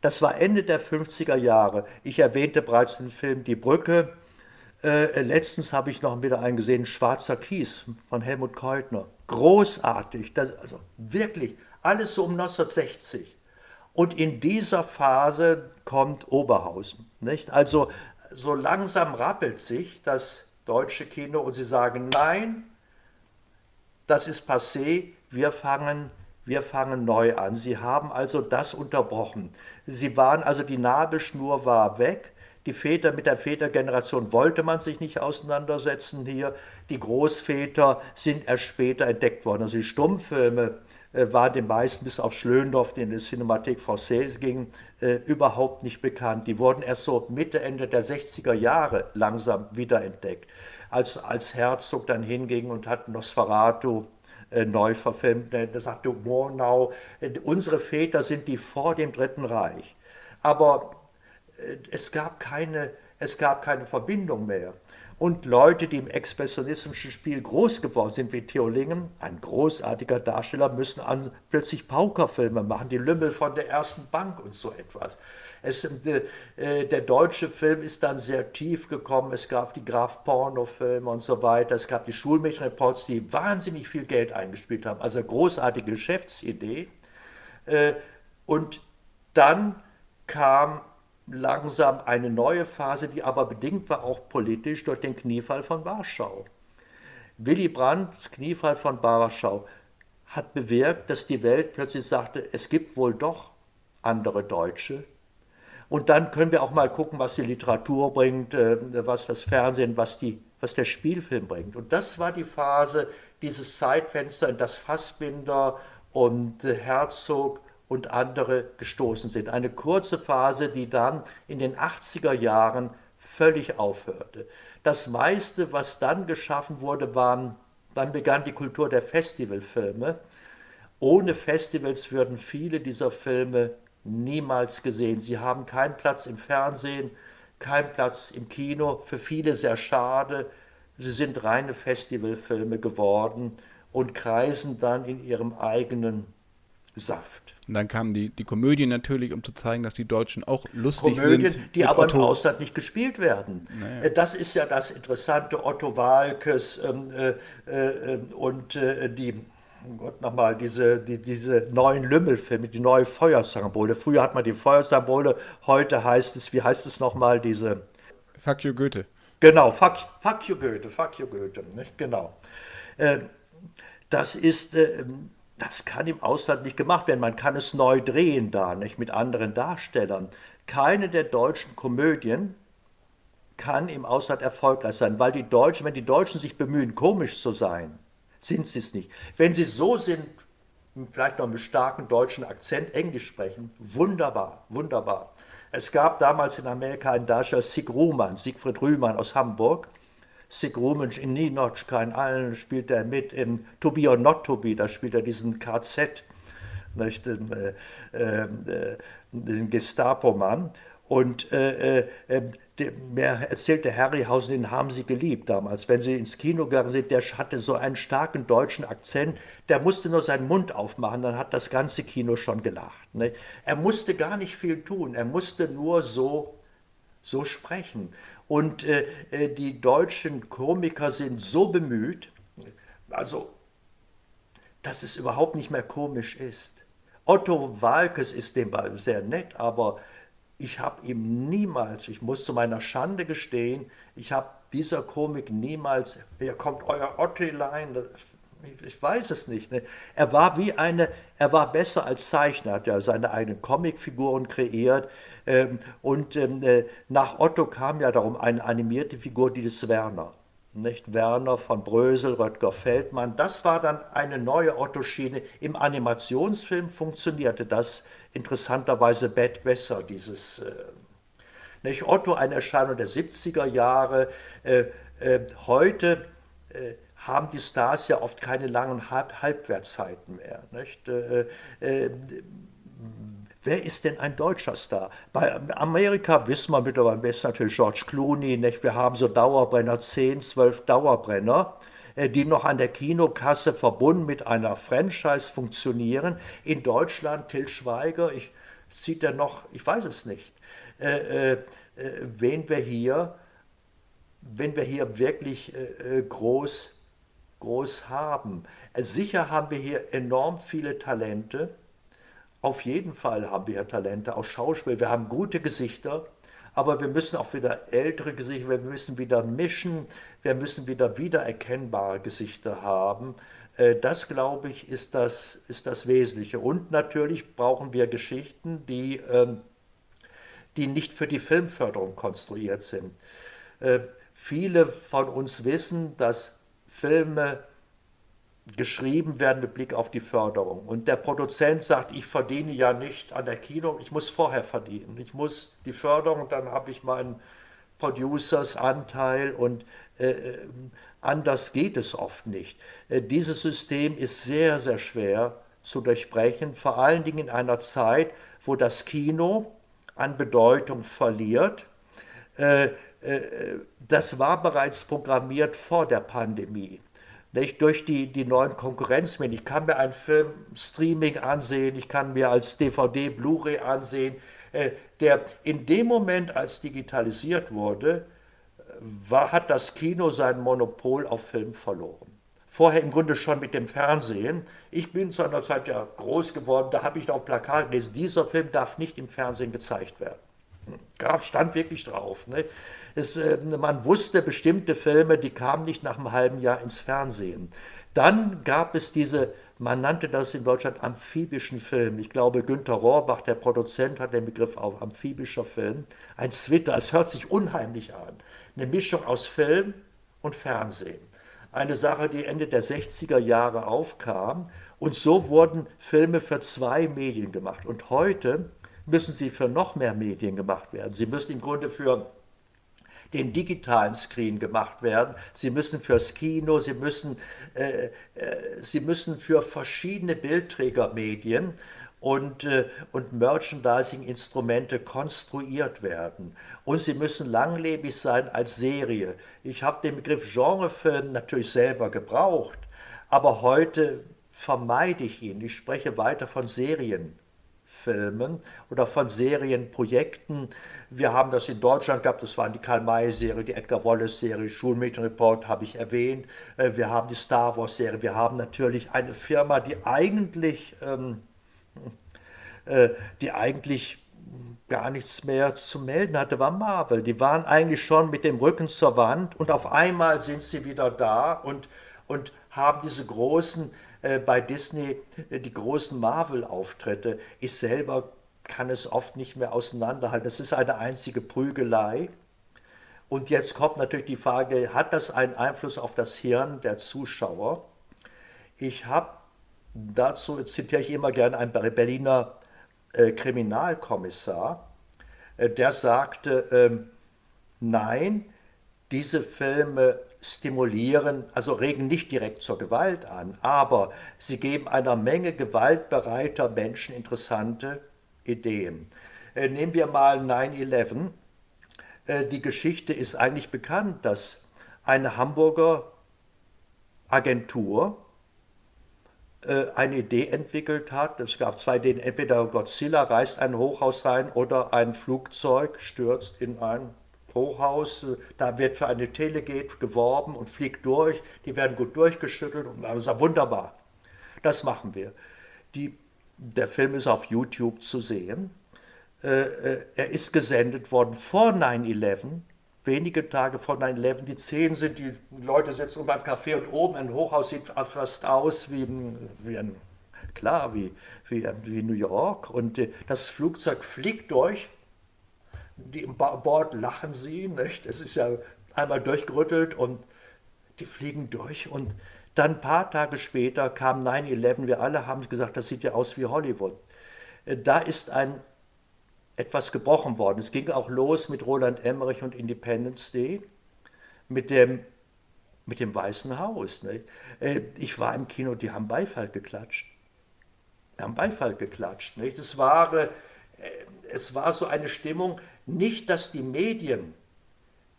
Das war Ende der 50er Jahre. Ich erwähnte bereits den Film Die Brücke, äh, letztens habe ich noch wieder einen gesehen, Schwarzer Kies von Helmut Keutner. Großartig, das, also wirklich, alles so um 1960. Und in dieser Phase kommt Oberhausen. Nicht? Also so langsam rappelt sich das deutsche Kino und sie sagen, nein, das ist passé, wir fangen, wir fangen neu an. Sie haben also das unterbrochen. Sie waren also, die Nabelschnur war weg die Väter mit der Vätergeneration wollte man sich nicht auseinandersetzen hier. Die Großväter sind erst später entdeckt worden. Also die Stummfilme äh, waren den meisten bis auf Schlöndorff, die in die Cinémathèque Française ging, äh, überhaupt nicht bekannt. Die wurden erst so Mitte, Ende der 60er Jahre langsam wiederentdeckt. Als, als Herzog dann hinging und hat Nosferatu äh, neu verfilmt, äh, da sagte Murnau, äh, unsere Väter sind die vor dem Dritten Reich. Aber äh, es gab keine, es gab keine Verbindung mehr. Und Leute, die im expressionistischen Spiel groß geworden sind, wie Theo Lingen, ein großartiger Darsteller, müssen an, plötzlich Paukerfilme machen, die Lümmel von der ersten Bank und so etwas. Es, äh, äh der deutsche Film ist dann sehr tief gekommen. Es gab die Graf Porno-Filme und so weiter. Es gab die Schulmädchenreports, die wahnsinnig viel Geld eingespielt haben. Also großartige Geschäftsidee. Äh, und dann kam langsam eine neue Phase, die aber bedingt war auch politisch durch den Kniefall von Warschau. Willy Brandts Kniefall von Warschau hat bewirkt, dass die Welt plötzlich sagte, es gibt wohl doch andere Deutsche. Und dann können wir auch mal gucken, was die Literatur bringt, äh, was das Fernsehen, was, die, was der Spielfilm bringt. Und das war die Phase, dieses Zeitfenster, in das Fassbinder und Herzog und andere gestoßen sind. Eine kurze Phase, die dann in den 80er Jahren völlig aufhörte. Das meiste, was dann geschaffen wurde, waren, dann begann die Kultur der Festivalfilme. Ohne Festivals würden viele dieser Filme niemals gesehen. Sie haben keinen Platz im Fernsehen, keinen Platz im Kino, für viele sehr schade. Sie sind reine Festivalfilme geworden und kreisen dann in ihrem eigenen Saft. Und dann kamen die, die Komödien natürlich, um zu zeigen, dass die Deutschen auch lustig Komödien, sind. die aber Otto. im Ausland nicht gespielt werden. Naja. Äh, das ist ja das Interessante. Otto Walkes ähm, äh, äh, und äh, die, oh Gott nochmal, diese, die, diese neuen Lümmelfilme, die neue Feuersymbole. Früher hat man die Feuersymbole, heute heißt es, wie heißt es nochmal, diese... Fuck you Goethe. Genau, fuck, fuck you Goethe, fuck you Goethe, nicht? genau. Äh, das ist äh, das kann im Ausland nicht gemacht werden. Man kann es neu drehen da, nicht mit anderen Darstellern. Keine der deutschen Komödien kann im Ausland erfolgreich sein, weil die Deutschen, wenn die Deutschen sich bemühen, komisch zu sein, sind sie es nicht. Wenn sie so sind, vielleicht noch mit starkem deutschen Akzent Englisch sprechen, wunderbar, wunderbar. Es gab damals in Amerika einen Darsteller, Sig Ruhmann, Siegfried Rühmann aus Hamburg, Sig Rumensch in Ninochka, in allen spielt er mit, in To Be or Not To Be, da spielt er diesen KZ, nicht, den, äh, äh, den Gestapo-Mann. Und äh, äh, ähm, mir erzählte Harryhausen, den haben sie geliebt damals. Wenn sie ins Kino gegangen sind, der hatte so einen starken deutschen Akzent, der musste nur seinen Mund aufmachen, dann hat das ganze Kino schon gelacht. Ne? Er musste gar nicht viel tun, er musste nur so, so sprechen. Und äh, äh, die deutschen Komiker sind so bemüht, also, dass es überhaupt nicht mehr komisch ist. Otto Walkes ist dem sehr nett, aber ich habe ihm niemals, ich muss zu meiner Schande gestehen, ich habe dieser Komik niemals, hier kommt euer Ottilein, ich weiß es nicht. Ne? Er war wie eine, er war besser als Zeichner, hat ja seine eigenen Comicfiguren kreiert. Ähm, und ähm, äh, nach Otto kam ja darum eine animierte Figur, die des Werner. Nicht Werner von Brösel, Röttger Feldmann. Das war dann eine neue Otto-Schiene. Im Animationsfilm funktionierte das interessanterweise besser, dieses. Äh, nicht? Otto, eine Erscheinung der 70er Jahre. Äh, äh, heute äh, haben die Stars ja oft keine langen Halb Halbwertzeiten mehr. Äh, äh, wer ist denn ein deutscher Star? Bei Amerika wissen wir mittlerweile am besten natürlich George Clooney. Nicht? Wir haben so Dauerbrenner, 10, 12 Dauerbrenner äh, die noch an der Kinokasse verbunden mit einer Franchise funktionieren. In Deutschland, Till Schweiger, ich, sieht er noch, ich weiß es nicht, äh, äh, wen wir hier, wenn wir hier wirklich äh, groß groß haben. Äh, sicher haben wir hier enorm viele Talente. Auf jeden Fall haben wir Talente aus Schauspiel. Wir haben gute Gesichter, aber wir müssen auch wieder ältere Gesichter, wir müssen wieder mischen, wir müssen wieder wiedererkennbare Gesichter haben. Äh, das, glaube ich, ist das, ist das Wesentliche. Und natürlich brauchen wir Geschichten, die, ähm, die nicht für die Filmförderung konstruiert sind. Äh, viele von uns wissen, dass Filme geschrieben werden mit Blick auf die Förderung. Und der Produzent sagt, ich verdiene ja nicht an der Kino, ich muss vorher verdienen. Ich muss die Förderung, dann habe ich meinen Producers-Anteil und äh, äh, anders geht es oft nicht. Äh, dieses System ist sehr, sehr schwer zu durchbrechen, vor allen Dingen in einer Zeit, wo das Kino an Bedeutung verliert. Äh, das war bereits programmiert vor der Pandemie. Nicht? Durch die, die neuen Konkurrenzmedien. Ich kann mir einen Film Streaming ansehen, ich kann mir als DVD, Blu-ray ansehen, äh, der in dem Moment, als digitalisiert wurde, war, hat das Kino sein Monopol auf Film verloren. Vorher im Grunde schon mit dem Fernsehen. Ich bin zu einer Zeit ja groß geworden, da habe ich auf Plakat gelesen, dieser Film darf nicht im Fernsehen gezeigt werden. Hm, stand wirklich drauf. Ne? Es, äh, man wusste, bestimmte Filme, die kamen nicht nach einem halben Jahr ins Fernsehen. Dann gab es diese, man nannte das in Deutschland amphibischen Film. Ich glaube, Günter Rohrbach, der Produzent, hat den Begriff auf amphibischer Film. Ein Zwitter, es hört sich unheimlich an. Eine Mischung aus Film und Fernsehen. Eine Sache, die Ende der 60er Jahre aufkam. Und so wurden Filme für zwei Medien gemacht. Und heute müssen sie für noch mehr Medien gemacht werden. Sie müssen im Grunde für den digitalen Screen gemacht werden. Sie müssen fürs Kino, sie müssen, äh, äh, sie müssen für verschiedene Bildträgermedien und, äh, und Merchandising-Instrumente konstruiert werden. Und sie müssen langlebig sein als Serie. Ich habe den Begriff Genrefilm natürlich selber gebraucht, aber heute vermeide ich ihn. Ich spreche weiter von Serienfilmen oder von Serienprojekten. Wir haben das in Deutschland gehabt, das waren die Karl-May-Serie, die Edgar Wallace-Serie, Schulmädchenreport habe ich erwähnt. Äh, wir haben die Star Wars-Serie. Wir haben natürlich eine Firma, die eigentlich ähm, äh, die eigentlich gar nichts mehr zu melden hatte, war Marvel. Die waren eigentlich schon mit dem Rücken zur Wand und auf einmal sind sie wieder da und, und haben diese großen, äh, bei Disney, äh, die großen Marvel-Auftritte. Ich selber kann es oft nicht mehr auseinanderhalten. Es ist eine einzige Prügelei. Und jetzt kommt natürlich die Frage, hat das einen Einfluss auf das Hirn der Zuschauer? Ich habe dazu, zitiere ich immer gerne einen Berliner äh, Kriminalkommissar, äh, der sagte, ähm, nein, diese Filme stimulieren, also regen nicht direkt zur Gewalt an, aber sie geben einer Menge gewaltbereiter Menschen interessante Ideen. Äh, nehmen wir mal 9-11. Äh, die Geschichte ist eigentlich bekannt, dass eine Hamburger Agentur äh, eine Idee entwickelt hat. Es gab zwei Ideen, entweder Godzilla reißt ein Hochhaus rein oder ein Flugzeug stürzt in ein Hochhaus. Da wird für eine Telegate geworben und fliegt durch. Die werden gut durchgeschüttelt und das ist wunderbar. Das machen wir. Die, der Film ist auf YouTube zu sehen. Äh, äh er ist gesendet worden vor 9-11 wenige Tage vor 9-11, die Szenen sind, die Leute sitzen beim Café und oben ein Hochhaus sieht fast aus wie, wie ein, klar, wie, wie, wie New York und äh, das Flugzeug fliegt durch, die im Bord lachen sie, nicht? es ist ja einmal durchgerüttelt und die fliegen durch und dann ein paar Tage später kam 9-11, wir alle haben gesagt, das sieht ja aus wie Hollywood. Äh, da ist ein etwas gebrochen worden. Es ging auch los mit Roland Emmerich und Independence Day, mit dem, mit dem Weißen Haus. Nicht? Äh, ich war im Kino, die haben Beifall geklatscht. Die haben Beifall geklatscht. Nicht? Es, war, äh, es war so eine Stimmung, nicht, dass die Medien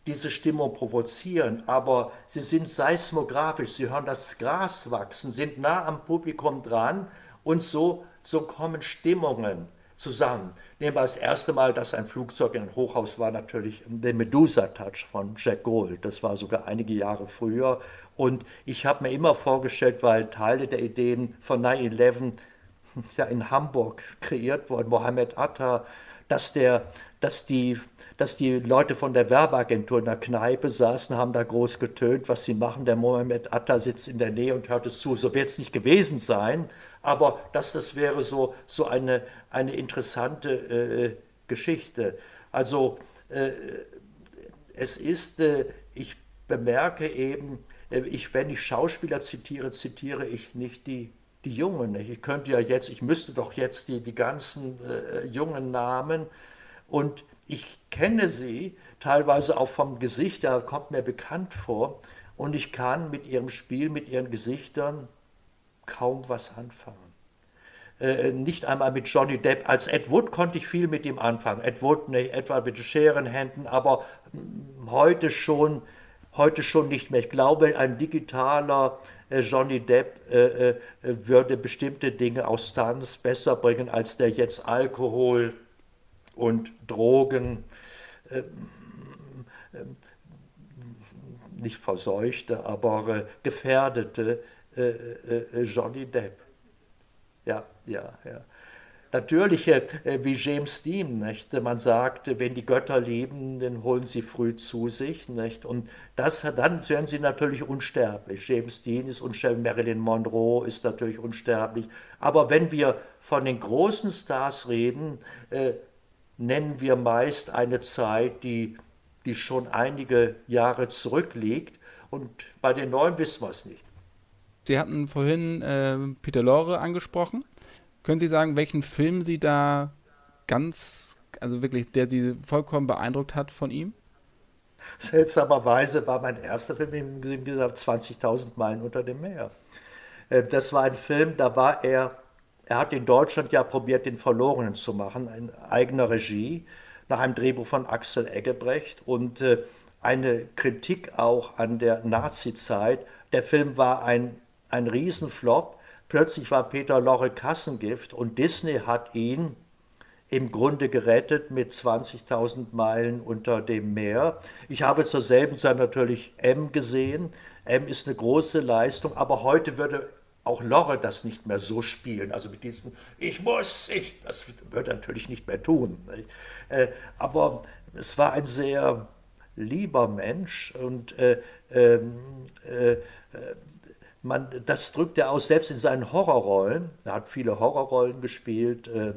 diese Stimmung provozieren, aber sie sind seismografisch, sie hören das Gras wachsen, sind nah am Publikum dran und so, so kommen Stimmungen zusammen. Nehmen wir das erste Mal, dass ein Flugzeug in ein Hochhaus war, natürlich der Medusa-Touch von Jack Gold. Das war sogar einige Jahre früher. Und ich habe mir immer vorgestellt, weil Teile der Ideen von 9-11 ja in Hamburg kreiert wurden, Mohammed Atta, dass, der, dass, die, dass die Leute von der Werbeagentur in der Kneipe saßen, haben da groß getönt, was sie machen. Der Mohammed Atta sitzt in der Nähe und hört es zu. So wird es nicht gewesen sein, aber dass das wäre so, so eine, eine interessante äh, Geschichte. Also äh, es ist, äh, ich bemerke eben, äh, ich, wenn ich Schauspieler zitiere, zitiere ich nicht die, die Jungen. Ich könnte ja jetzt, ich müsste doch jetzt die, die ganzen äh, jungen Namen und ich kenne sie teilweise auch vom Gesicht, da kommt mir bekannt vor und ich kann mit ihrem Spiel, mit ihren Gesichtern kaum was anfangen. Äh, nicht einmal mit Johnny Depp. Als Ed Wood konnte ich viel mit ihm anfangen. Ed Wood nicht etwa mit Scherenhänden, aber hm, heute schon, heute schon nicht mehr. Ich glaube, ein digitaler äh, Johnny Depp äh, äh, würde bestimmte Dinge aus Stunts besser bringen als der jetzt Alkohol und Drogen. Äh, nicht verseuchte, aber gefährdete Johnny Depp. Ja, ja, ja. Natürlich, äh, wie James Dean, nicht? man sagt, wenn die Götter leben, dann holen sie früh zu sich. Nicht? Und das, dann werden sie natürlich unsterblich. James Dean ist unsterblich, Marilyn Monroe ist natürlich unsterblich. Aber wenn wir von den großen Stars reden, äh, nennen wir meist eine Zeit, die, die schon einige Jahre zurückliegt. Und bei den Neuen wissen wir es nicht. Sie hatten vorhin äh, Peter Lorre angesprochen. Können Sie sagen, welchen Film Sie da ganz, also wirklich, der Sie vollkommen beeindruckt hat von ihm? Seltsamerweise war mein erster Film, wie gesagt, 20.000 Meilen unter dem Meer. Äh, das war ein Film, da war er er hat in Deutschland ja probiert, den Verlorenen zu machen, in eigener Regie, nach einem Drehbuch von Axel Eggebrecht und äh, eine Kritik auch an der Nazi-Zeit. Der Film war ein, ein Riesenflop. Plötzlich war Peter Lorre Kassengift und Disney hat ihn im Grunde gerettet mit 20.000 Meilen unter dem Meer. Ich habe zur selben Zeit natürlich M gesehen. M ist eine große Leistung, aber heute würde auch Lorre das nicht mehr so spielen. Also mit diesem Ich muss, ich, das wird er natürlich nicht mehr tun. Äh, aber es war ein sehr lieber Mensch und äh, ähm, äh, man, das drückt er aus, selbst in seinen Horrorrollen. Er hat viele Horrorrollen gespielt, äh,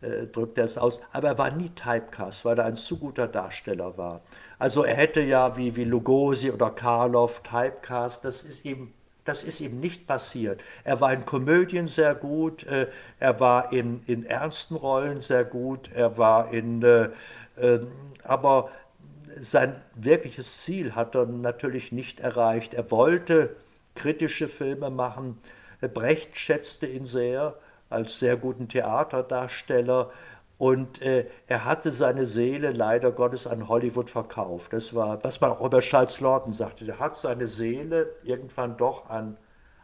äh, drückt er es aus. Aber er war nie Typecast, weil er ein zu guter Darsteller war. Also er hätte ja wie, wie Lugosi oder Karloff Typecast, das ist ihm das ist ihm nicht passiert. Er war in Komödien sehr gut, äh, er war in, in ernsten Rollen sehr gut, er war in, äh, äh, aber sein wirkliches Ziel hat er natürlich nicht erreicht. Er wollte kritische Filme machen. Brecht schätzte ihn sehr als sehr guten Theaterdarsteller und äh, er hatte seine Seele leider Gottes an Hollywood verkauft. Das war, was man auch über Charles Lawton sagte. Er hat seine Seele irgendwann doch an,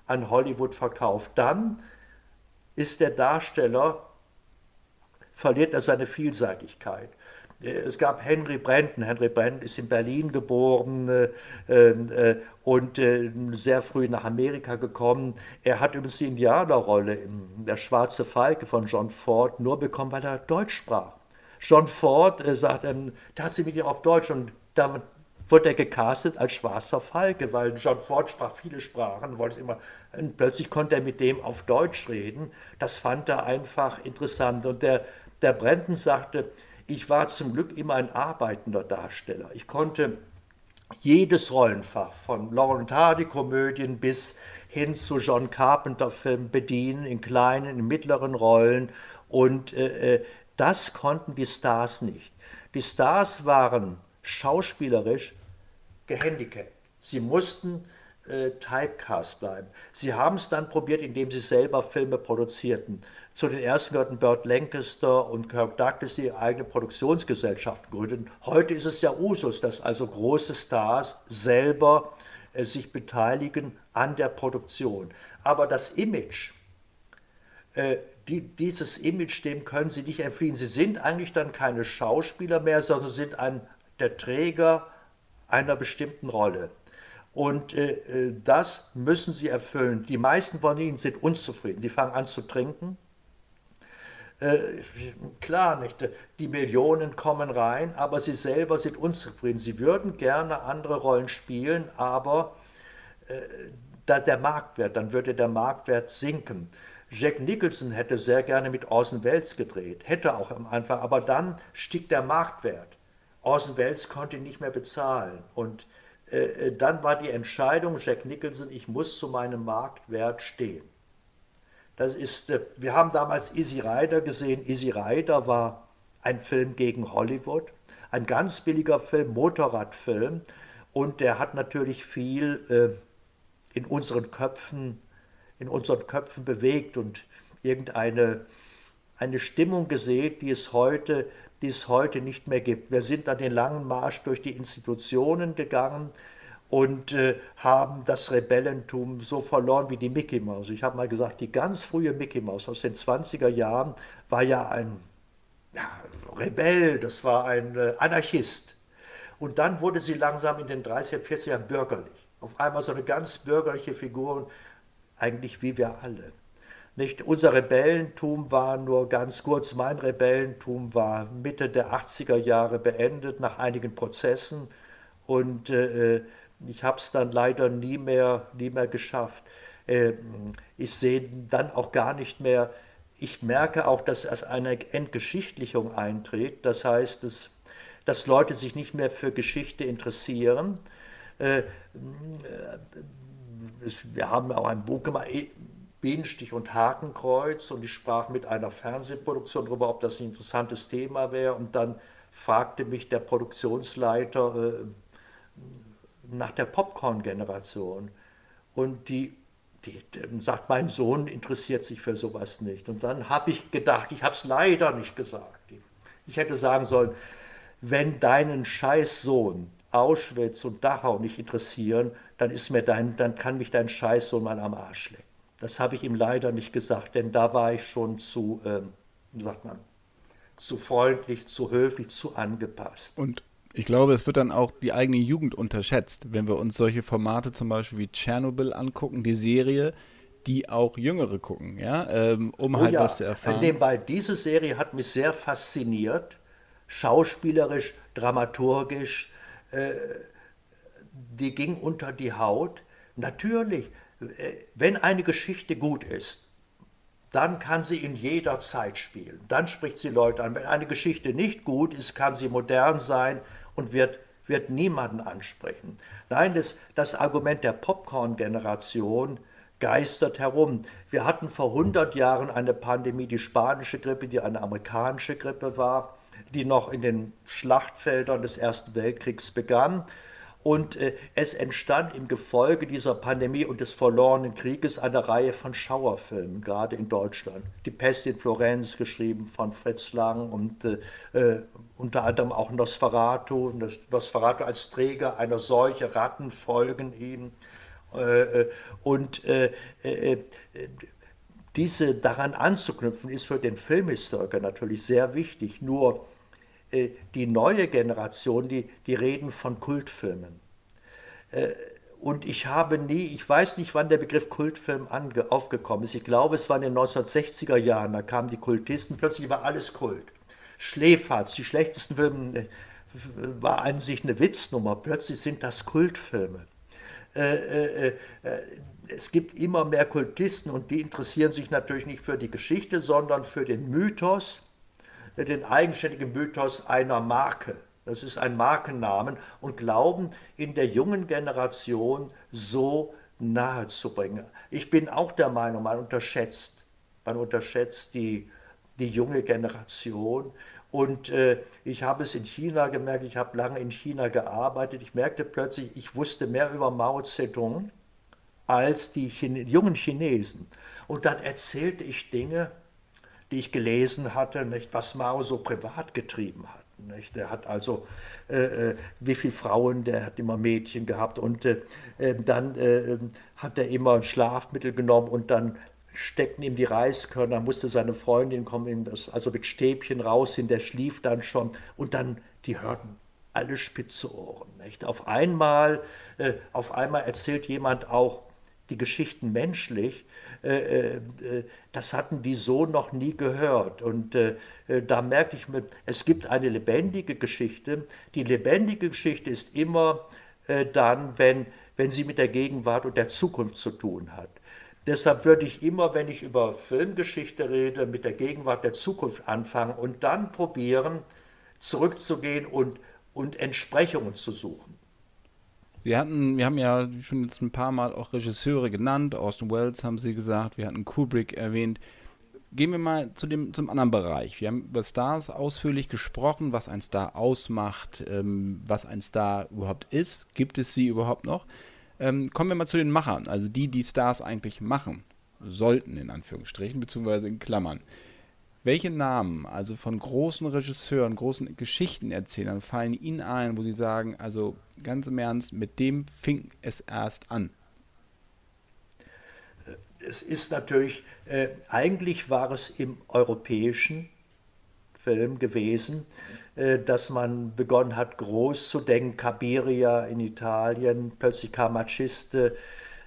an Hollywood verkauft. Dann ist der Darsteller, verliert er seine Vielseitigkeit. Äh, es gab Henry Brandon. Henry Brandon ist in Berlin geboren äh, ähm, äh, und äh, sehr früh nach Amerika gekommen. Er hat übrigens die Indianerrolle in Der Schwarze Falke von John Ford nur bekommen, weil er Deutsch sprach. John Ford äh, sagt, ähm, da hat sie mit ihm auf Deutsch und damit wurde er gecastet als Schwarzer Falke, weil John Ford sprach viele Sprachen, wollte immer, und plötzlich konnte er mit dem auf Deutsch reden. Das fand er einfach interessant. Und der, der Brandon sagte, ich war zum Glück immer ein arbeitender Darsteller. Ich konnte jedes Rollenfach, von Laurent Hardy-Komödien bis hin zu John Carpenter-Filmen bedienen, in kleinen, in mittleren Rollen. Und äh, äh, das konnten die Stars nicht. Die Stars waren schauspielerisch gehandicapt. Sie mussten äh, Typecast bleiben. Sie haben es dann probiert, indem sie selber Filme produzierten. Zu den ersten gehörten Burt Lancaster und Kirk Douglas, die eigene Produktionsgesellschaften gründeten. Heute ist es ja Usus, dass also große Stars selber äh, sich beteiligen an der Produktion. Aber das Image, äh, die, dieses Image, dem können sie nicht entfliehen. Sie sind eigentlich dann keine Schauspieler mehr, sondern sind ein, der Träger einer bestimmten Rolle. Und äh, äh das müssen sie erfüllen. Die meisten von ihnen sind unzufrieden. Sie fangen an zu trinken, klar, nicht, die Millionen kommen rein, aber sie selber sind unzufrieden. Sie würden gerne andere Rollen spielen, aber äh, da der Marktwert, dann würde der Marktwert sinken. Jack Nicholson hätte sehr gerne mit Orson Welles gedreht, hätte auch am Anfang, aber dann stieg der Marktwert. Orson Welles konnte ihn nicht mehr bezahlen und äh, äh dann war die Entscheidung, Jack Nicholson, ich muss zu meinem Marktwert stehen. Das ist, äh, wir haben damals Easy Rider gesehen. Easy Rider war ein Film gegen Hollywood, ein ganz billiger Film, Motorradfilm. Und der hat natürlich viel äh, in unseren Köpfen, in unseren Köpfen bewegt und irgendeine eine Stimmung gesehen, die es heute, die es heute nicht mehr gibt. Wir sind dann den langen Marsch durch die Institutionen gegangen und äh, haben das Rebellentum so verloren wie die Mickey Mouse. Ich habe mal gesagt, die ganz frühe Mickey Mouse aus den 20er Jahren war ja ein ja, Rebell, das war ein äh, Anarchist. Und dann wurde sie langsam in den 30er, 40er Jahren bürgerlich. Auf einmal so eine ganz bürgerliche Figur, eigentlich wie wir alle. Nicht? Unser Rebellentum war nur ganz kurz, mein Rebellentum war Mitte der 80er Jahre beendet nach einigen Prozessen und äh, ich habe es dann leider nie mehr, nie mehr geschafft. Ähm, ich sehe dann auch gar nicht mehr, ich merke auch, dass es eine Entgeschichtlichung eintritt. Das heißt, dass, dass Leute sich nicht mehr für Geschichte interessieren. Äh, wir haben auch ein Buch gemacht, Bienenstich und Hakenkreuz, und ich sprach mit einer Fernsehproduktion darüber, ob das ein interessantes Thema wäre. Und dann fragte mich der Produktionsleiter, äh, nach der Popcorn-Generation. Und die die, sagt, mein Sohn interessiert sich für sowas nicht. Und dann habe ich gedacht, ich habe es leider nicht gesagt. Ich hätte sagen sollen, wenn deinen Scheißsohn Auschwitz und Dachau nicht interessieren, dann, ist mir dein, dann kann mich dein Scheißsohn mal am Arsch lecken. Das habe ich ihm leider nicht gesagt, denn da war ich schon zu, ähm, sagt man, zu freundlich, zu höflich, zu angepasst. Und ich glaube, es wird dann auch die eigene Jugend unterschätzt, wenn wir uns solche Formate zum Beispiel wie Tschernobyl angucken, die Serie, die auch Jüngere gucken, ja, ähm, um oh halt ja. was zu erfahren. Nebenbei, diese Serie hat mich sehr fasziniert, schauspielerisch, dramaturgisch, äh, die ging unter die Haut. Natürlich, äh, wenn eine Geschichte gut ist, dann kann sie in jeder Zeit spielen. Dann spricht sie Leute an. Wenn eine Geschichte nicht gut ist, kann sie modern sein und wird, wird niemanden ansprechen. Nein, das, das Argument der Popcorn-Generation geistert herum. Wir hatten vor 100 Jahren eine Pandemie, die spanische Grippe, die eine amerikanische Grippe war, die noch in den Schlachtfeldern des Ersten Weltkriegs begann. Und äh, es entstand im Gefolge dieser Pandemie und des verlorenen Krieges eine Reihe von Schauerfilmen, gerade in Deutschland. Die Pest in Florenz, geschrieben von Fritz Lang und äh, äh unter anderem auch Nosferatu. Nosferatu als Träger einer Seuche, Ratten folgen ihm. Äh, äh, und äh, diese daran anzuknüpfen, ist für den Filmhistoriker natürlich sehr wichtig. Nur die neue Generation, die, die reden von Kultfilmen. Und ich habe nie, ich weiß nicht, wann der Begriff Kultfilm aufgekommen ist. Ich glaube, es war in den 1960er Jahren, da kamen die Kultisten, plötzlich war alles Kult. Schläferz, die schlechtesten Filme, äh, war an sich eine Witznummer, plötzlich sind das Kultfilme. es gibt immer mehr Kultisten und die interessieren sich natürlich nicht für die Geschichte, sondern für den Mythos den eigenständigen Mythos einer Marke. Das ist ein Markennamen und glauben in der jungen Generation so nahe zu bringen. Ich bin auch der Meinung, man unterschätzt, man unterschätzt die, die junge Generation. Und äh, ich habe es in China gemerkt, ich habe lange in China gearbeitet. Ich merkte plötzlich, ich wusste mehr über Mao Zedong als die Chine jungen Chinesen. Und dann erzählte ich Dinge, die ich gelesen hatte, nicht, was Mao so privat getrieben hat. Nicht? Der hat also, äh, äh, wie viele Frauen, der hat immer Mädchen gehabt und äh, äh dann äh, hat er immer ein Schlafmittel genommen und dann steckten ihm die Reiskörner, musste seine Freundin kommen, also mit Stäbchen rausziehen, der schlief dann schon und dann, die hörten alle spitze Ohren. Nicht? Auf, einmal, äh, auf einmal erzählt jemand auch die Geschichten menschlich, äh, äh, das hatten die so noch nie gehört. Und äh, da merke ich mir, es gibt eine lebendige Geschichte. Die lebendige Geschichte ist immer dann, wenn, wenn sie mit der Gegenwart und der Zukunft zu tun hat. Deshalb würde ich immer, wenn ich über Filmgeschichte rede, mit der Gegenwart der Zukunft anfangen und dann probieren, zurückzugehen und, und Entsprechungen zu suchen. Sie hatten, wir haben ja schon jetzt ein paar Mal auch Regisseure genannt, Austin Wells haben Sie gesagt, wir hatten Kubrick erwähnt. Gehen wir mal zu dem, zum anderen Bereich. Wir haben über Stars ausführlich gesprochen, was ein Star ausmacht, ähm, was ein Star überhaupt ist. Gibt es sie überhaupt noch? Ähm, kommen wir mal zu den Machern, also die, die Stars eigentlich machen sollten, in Anführungsstrichen, beziehungsweise in Klammern. Welche Namen, also von großen Regisseuren, großen Geschichtenerzählern, fallen Ihnen ein, wo Sie sagen, also ganz im Ernst, mit dem fing es erst an? Es ist natürlich, äh, eigentlich war es im europäischen Film gewesen, dass man begonnen hat, groß zu denken. Cabiria in Italien, plötzlich kam Machiste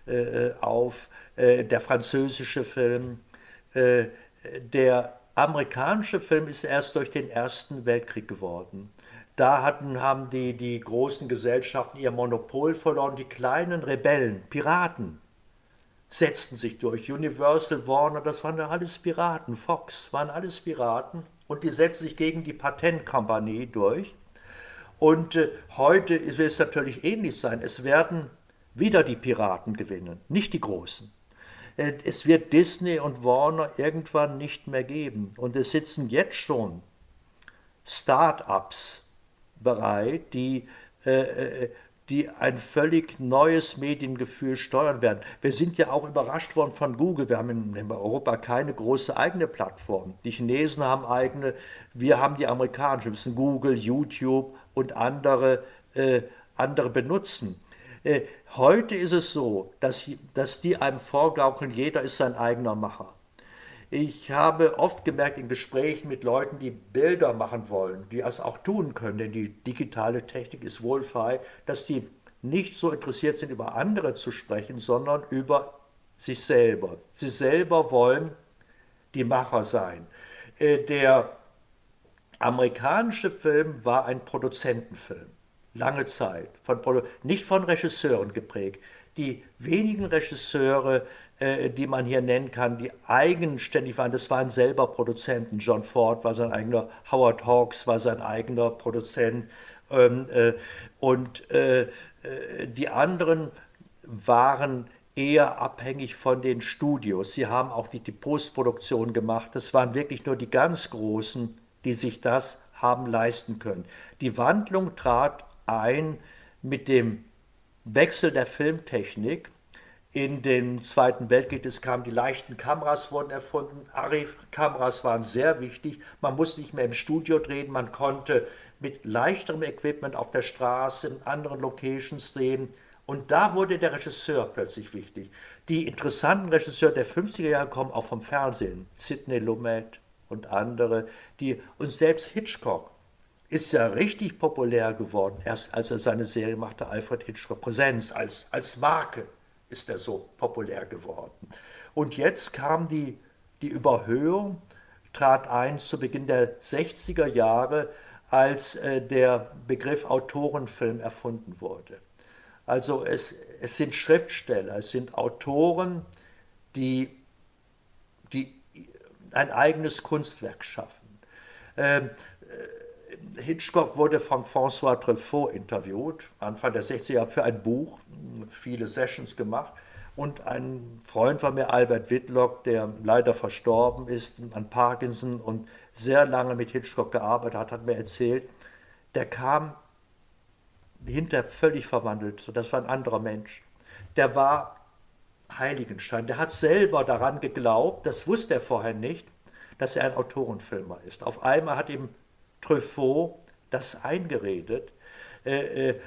äh, auf, äh, der französische Film, äh, der amerikanische Film ist erst durch den Ersten Weltkrieg geworden. Da hatten, haben die, die großen Gesellschaften ihr Monopol verloren. Die kleinen Rebellen, Piraten, setzten sich durch. Universal, Warner, das waren alles Piraten. Fox waren alles Piraten. Und die setzten sich gegen die Patentkompanie durch. Und äh, heute wird es natürlich ähnlich sein. Es werden wieder die Piraten gewinnen, nicht die Großen. Äh, es wird Disney und Warner irgendwann nicht mehr geben. Und es sitzen jetzt schon Start-ups bereit, die äh die ein völlig neues Mediengefühl steuern werden. Wir sind ja auch überrascht worden von Google. Wir haben in Europa keine große eigene Plattform. Die Chinesen haben eigene, wir haben die amerikanischen. Wir müssen Google, YouTube und andere, äh, andere benutzen. Äh, heute ist es so, dass, dass die einem vorgaukeln, jeder ist sein eigener Macher. Ich habe oft gemerkt in Gesprächen mit Leuten, die Bilder machen wollen, die es auch tun können, denn die digitale Technik ist wohl frei, dass sie nicht so interessiert sind, über andere zu sprechen, sondern über sich selber. Sie selber wollen die Macher sein. Äh, der amerikanische Film war ein Produzentenfilm, lange Zeit, von nicht von Regisseuren geprägt. Die wenigen Regisseure, die man hier nennen kann, die eigenständig waren. Das waren selber Produzenten. John Ford war sein eigener, Howard Hawks war sein eigener Produzent. Ähm, äh, und äh, die anderen waren eher abhängig von den Studios. Sie haben auch nicht die Postproduktion gemacht. Das waren wirklich nur die ganz Großen, die sich das haben leisten können. Die Wandlung trat ein mit dem Wechsel der Filmtechnik in den Zweiten Weltkrieg, es kamen die leichten Kameras wurden erfunden, Arri-Kameras waren sehr wichtig, man musste nicht mehr im Studio drehen, man konnte mit leichterem Equipment auf der Straße, in anderen Locations drehen. Und da wurde der Regisseur plötzlich wichtig. Die interessanten Regisseure der 50er Jahre kommen auch vom Fernsehen, Sidney Lumet und andere, die und selbst Hitchcock ist ja richtig populär geworden, erst als er seine Serie machte, Alfred Hitchcock Präsenz als, als Marke ist er so populär geworden. Und jetzt kam die, die Überhöhung, trat ein zu Beginn der 60er Jahre, als äh, der Begriff Autorenfilm erfunden wurde. Also es, es sind Schriftsteller, es sind Autoren, die, die ein eigenes Kunstwerk schaffen. Ähm, äh, Hitchcock wurde von François Truffaut interviewt, Anfang der 60er Jahre, für ein Buch viele Sessions gemacht. Und ein Freund von mir, Albert Whitlock, der leider verstorben ist an Parkinson und sehr lange mit Hitchcock gearbeitet hat, hat mir erzählt, der kam hinter völlig verwandelt. Das war ein anderer Mensch. Der war Heiligenschein. Der hat selber daran geglaubt, das wusste er vorher nicht, dass er ein Autorenfilmer ist. Auf einmal hat ihm Truffaut das eingeredet. Äh, äh,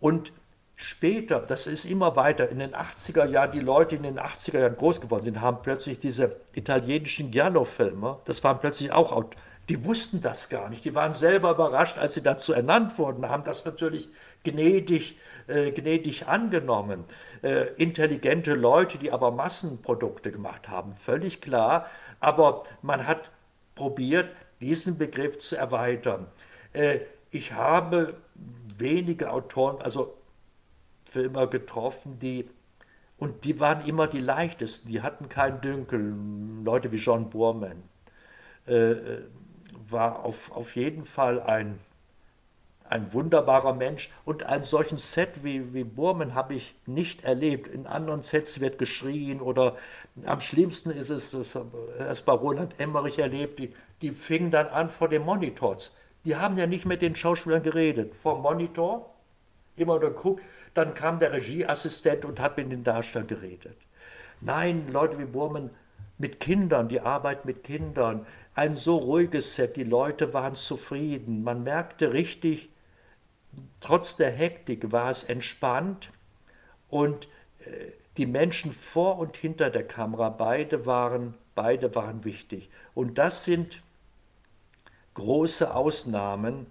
und Später, das ist immer weiter, in den 80er Jahren, die Leute, die in den 80er Jahren groß geworden sind, haben plötzlich diese italienischen Giallo-Filme, das waren plötzlich auch, die wussten das gar nicht, die waren selber überrascht, als sie dazu ernannt wurden, haben das natürlich gnädig, äh, gnädig angenommen. Äh, intelligente Leute, die aber Massenprodukte gemacht haben, völlig klar, aber man hat probiert, diesen Begriff zu erweitern. Äh, ich habe wenige Autoren, also Filmer getroffen, die und die waren immer die leichtesten, die hatten keinen Dünkel. Leute wie John Borman äh, äh, war auf, auf jeden Fall ein, ein wunderbarer Mensch. Und einen solchen Set wie, wie Borman habe ich nicht erlebt. In anderen Sets wird geschrien oder am schlimmsten ist es, das erst bei Roland Emmerich erlebt, die, die fingen dann an vor den Monitors. Die haben ja nicht mit den Schauspielern geredet. Vor Monitor, immer nur guckt, dann kam der Regieassistent und hat mit den Darstellern geredet. Nein, Leute wie Burman mit Kindern, die Arbeit mit Kindern, ein so ruhiges Set, die Leute waren zufrieden. Man merkte richtig, trotz der Hektik war es entspannt und äh, die Menschen vor und hinter der Kamera, beide waren, beide waren wichtig. Und das sind große Ausnahmen,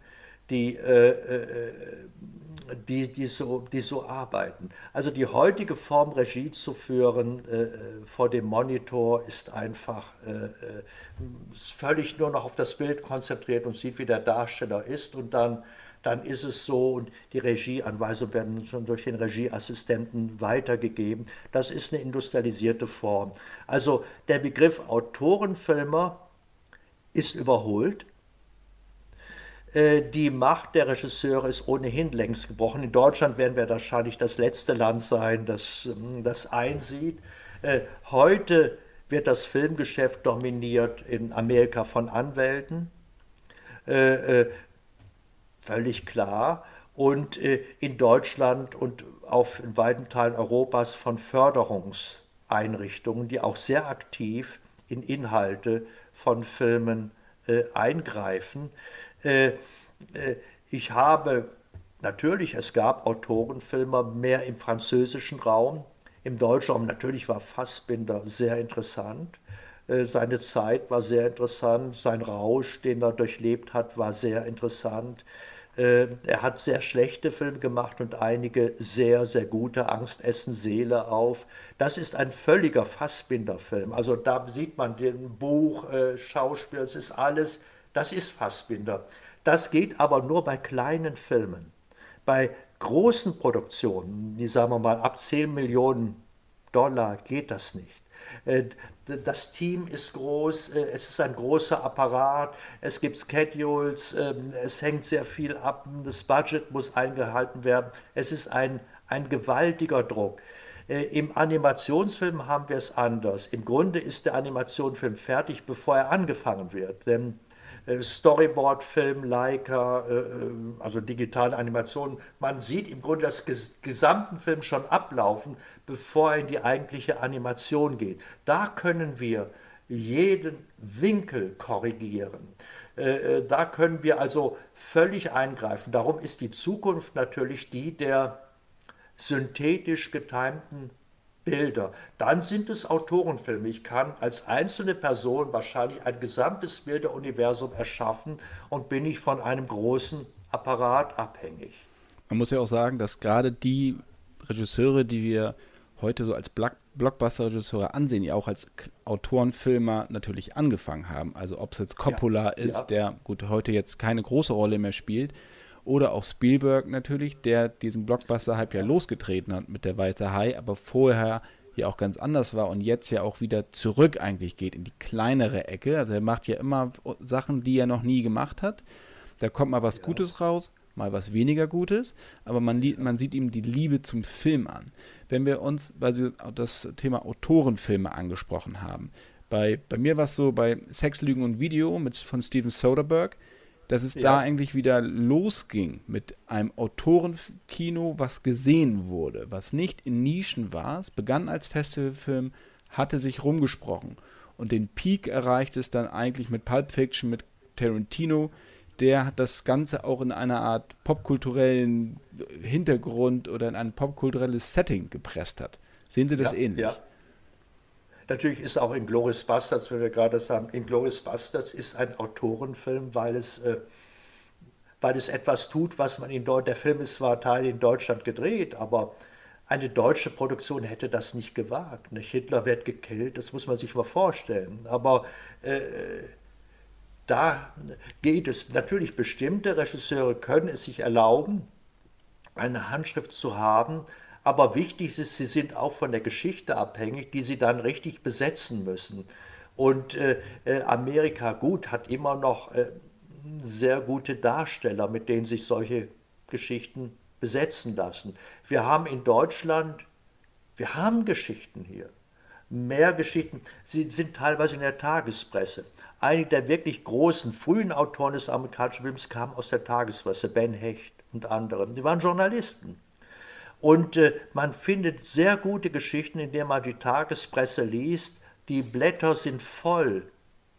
die äh, äh, die, die, so, die so arbeiten. Also die heutige Form, Regie zu führen äh, vor dem Monitor, ist einfach äh, ist äh, völlig nur noch auf das Bild konzentriert und sieht, wie der Darsteller ist und dann, dann ist es so und die Regieanweisungen werden schon durch den Regieassistenten weitergegeben. Das ist eine industrialisierte Form. Also der Begriff Autorenfilmer ist überholt äh, die Macht der Regisseure ist ohnehin längst gebrochen. In Deutschland werden wir wahrscheinlich das letzte Land sein, das ähm, das einsieht. Äh, heute wird das Filmgeschäft dominiert in Amerika von Anwälten. Äh, völlig klar. und äh, in Deutschland und auf in weiten Teilen Europas von Förderungseinrichtungen, die auch sehr aktiv in Inhalte von Filmen äh, eingreifen. Äh, äh, ich habe natürlich, es gab Autorenfilme mehr im französischen Raum, im deutschen Raum. Natürlich war Fassbinder sehr interessant. Äh, seine Zeit war sehr interessant, sein Rausch, den er durchlebt hat, war sehr interessant. Er hat sehr schlechte Filme gemacht und einige sehr, sehr gute. Angst, Essen, Seele auf. Das ist ein völliger Fassbinder-Film. Also da sieht man den Buch, Schauspiel, es ist alles, das ist Fassbinder. Das geht aber nur bei kleinen Filmen. Bei großen Produktionen, die sagen wir mal ab 10 Millionen Dollar, geht das nicht. Äh, das Team ist groß, äh, es ist ein großer Apparat, es gibt Schedules, ähm, es hängt sehr viel ab, das Budget muss eingehalten werden. Es ist ein, ein gewaltiger Druck. Äh, Im Animationsfilm haben wir es anders. Im Grunde ist der Animationsfilm fertig, bevor er angefangen wird. Denn Storyboard-Film, Leica, äh, äh, also digitale Animationen. Man sieht im Grunde das gesamten Film schon ablaufen, bevor er in die eigentliche Animation geht. Da können wir jeden Winkel korrigieren. Da können wir also völlig eingreifen. Darum ist die Zukunft natürlich die der synthetisch getimten Bilder. Dann sind es Autorenfilme. Ich kann als einzelne Person wahrscheinlich ein gesamtes Bilderuniversum erschaffen und bin ich von einem großen Apparat abhängig. Man muss ja auch sagen, dass gerade die Regisseure, die wir heute so als Blockbuster-Regisseure ansehen, ja auch als Autorenfilmer natürlich angefangen haben. Also ob es jetzt Coppola ja, ist, ja. der gut heute jetzt keine große Rolle mehr spielt, oder auch Spielberg natürlich, der diesen Blockbuster-Hype ja losgetreten hat mit der Weiße Hai, aber vorher ja auch ganz anders war und jetzt ja auch wieder zurück eigentlich geht in die kleinere Ecke. Also er macht ja immer Sachen, die er noch nie gemacht hat. Da kommt mal was ja. Gutes raus, mal was weniger Gutes, aber man, man sieht ihm die Liebe zum Film an. Wenn wir uns, weil Sie das Thema Autorenfilme angesprochen haben, bei, bei mir war es so, bei Sex, Lügen und Video mit, von Steven Soderbergh, dass es ja. da eigentlich wieder losging mit einem Autorenkino, was gesehen wurde, was nicht in Nischen war. Es begann als Festivalfilm, hatte sich rumgesprochen. Und den Peak erreicht es dann eigentlich mit Pulp Fiction, mit Tarantino, der das Ganze auch in einer Art popkulturellen Hintergrund oder in ein popkulturelles Setting gepresst hat. Sehen Sie das ja, ähnlich? Ja. Natürlich ist auch Inglourious Bastards, wenn wir gerade sagen, Inglourious Bastards ist ein Autorenfilm, weil es, äh, weil es etwas tut, was man in Deutschland, der Film ist zwar Teil in Deutschland gedreht, aber eine deutsche Produktion hätte das nicht gewagt. Nicht? Hitler wird gekillt, das muss man sich mal vorstellen. Aber äh, da geht es natürlich, bestimmte Regisseure können es sich erlauben, eine Handschrift zu haben, aber wichtig ist, sie sind auch von der Geschichte abhängig, die sie dann richtig besetzen müssen. Und äh, äh, Amerika, gut, hat immer noch äh, sehr gute Darsteller, mit denen sich solche Geschichten besetzen lassen. Wir haben in Deutschland, wir haben Geschichten hier. Mehr Geschichten, sie sind teilweise in der Tagespresse. Einige der wirklich großen, frühen Autoren des amerikanischen Films kamen aus der Tagespresse, Ben Hecht und andere. Die waren Journalisten. Und äh, man findet sehr gute Geschichten, in denen man die Tagespresse liest. Die Blätter sind voll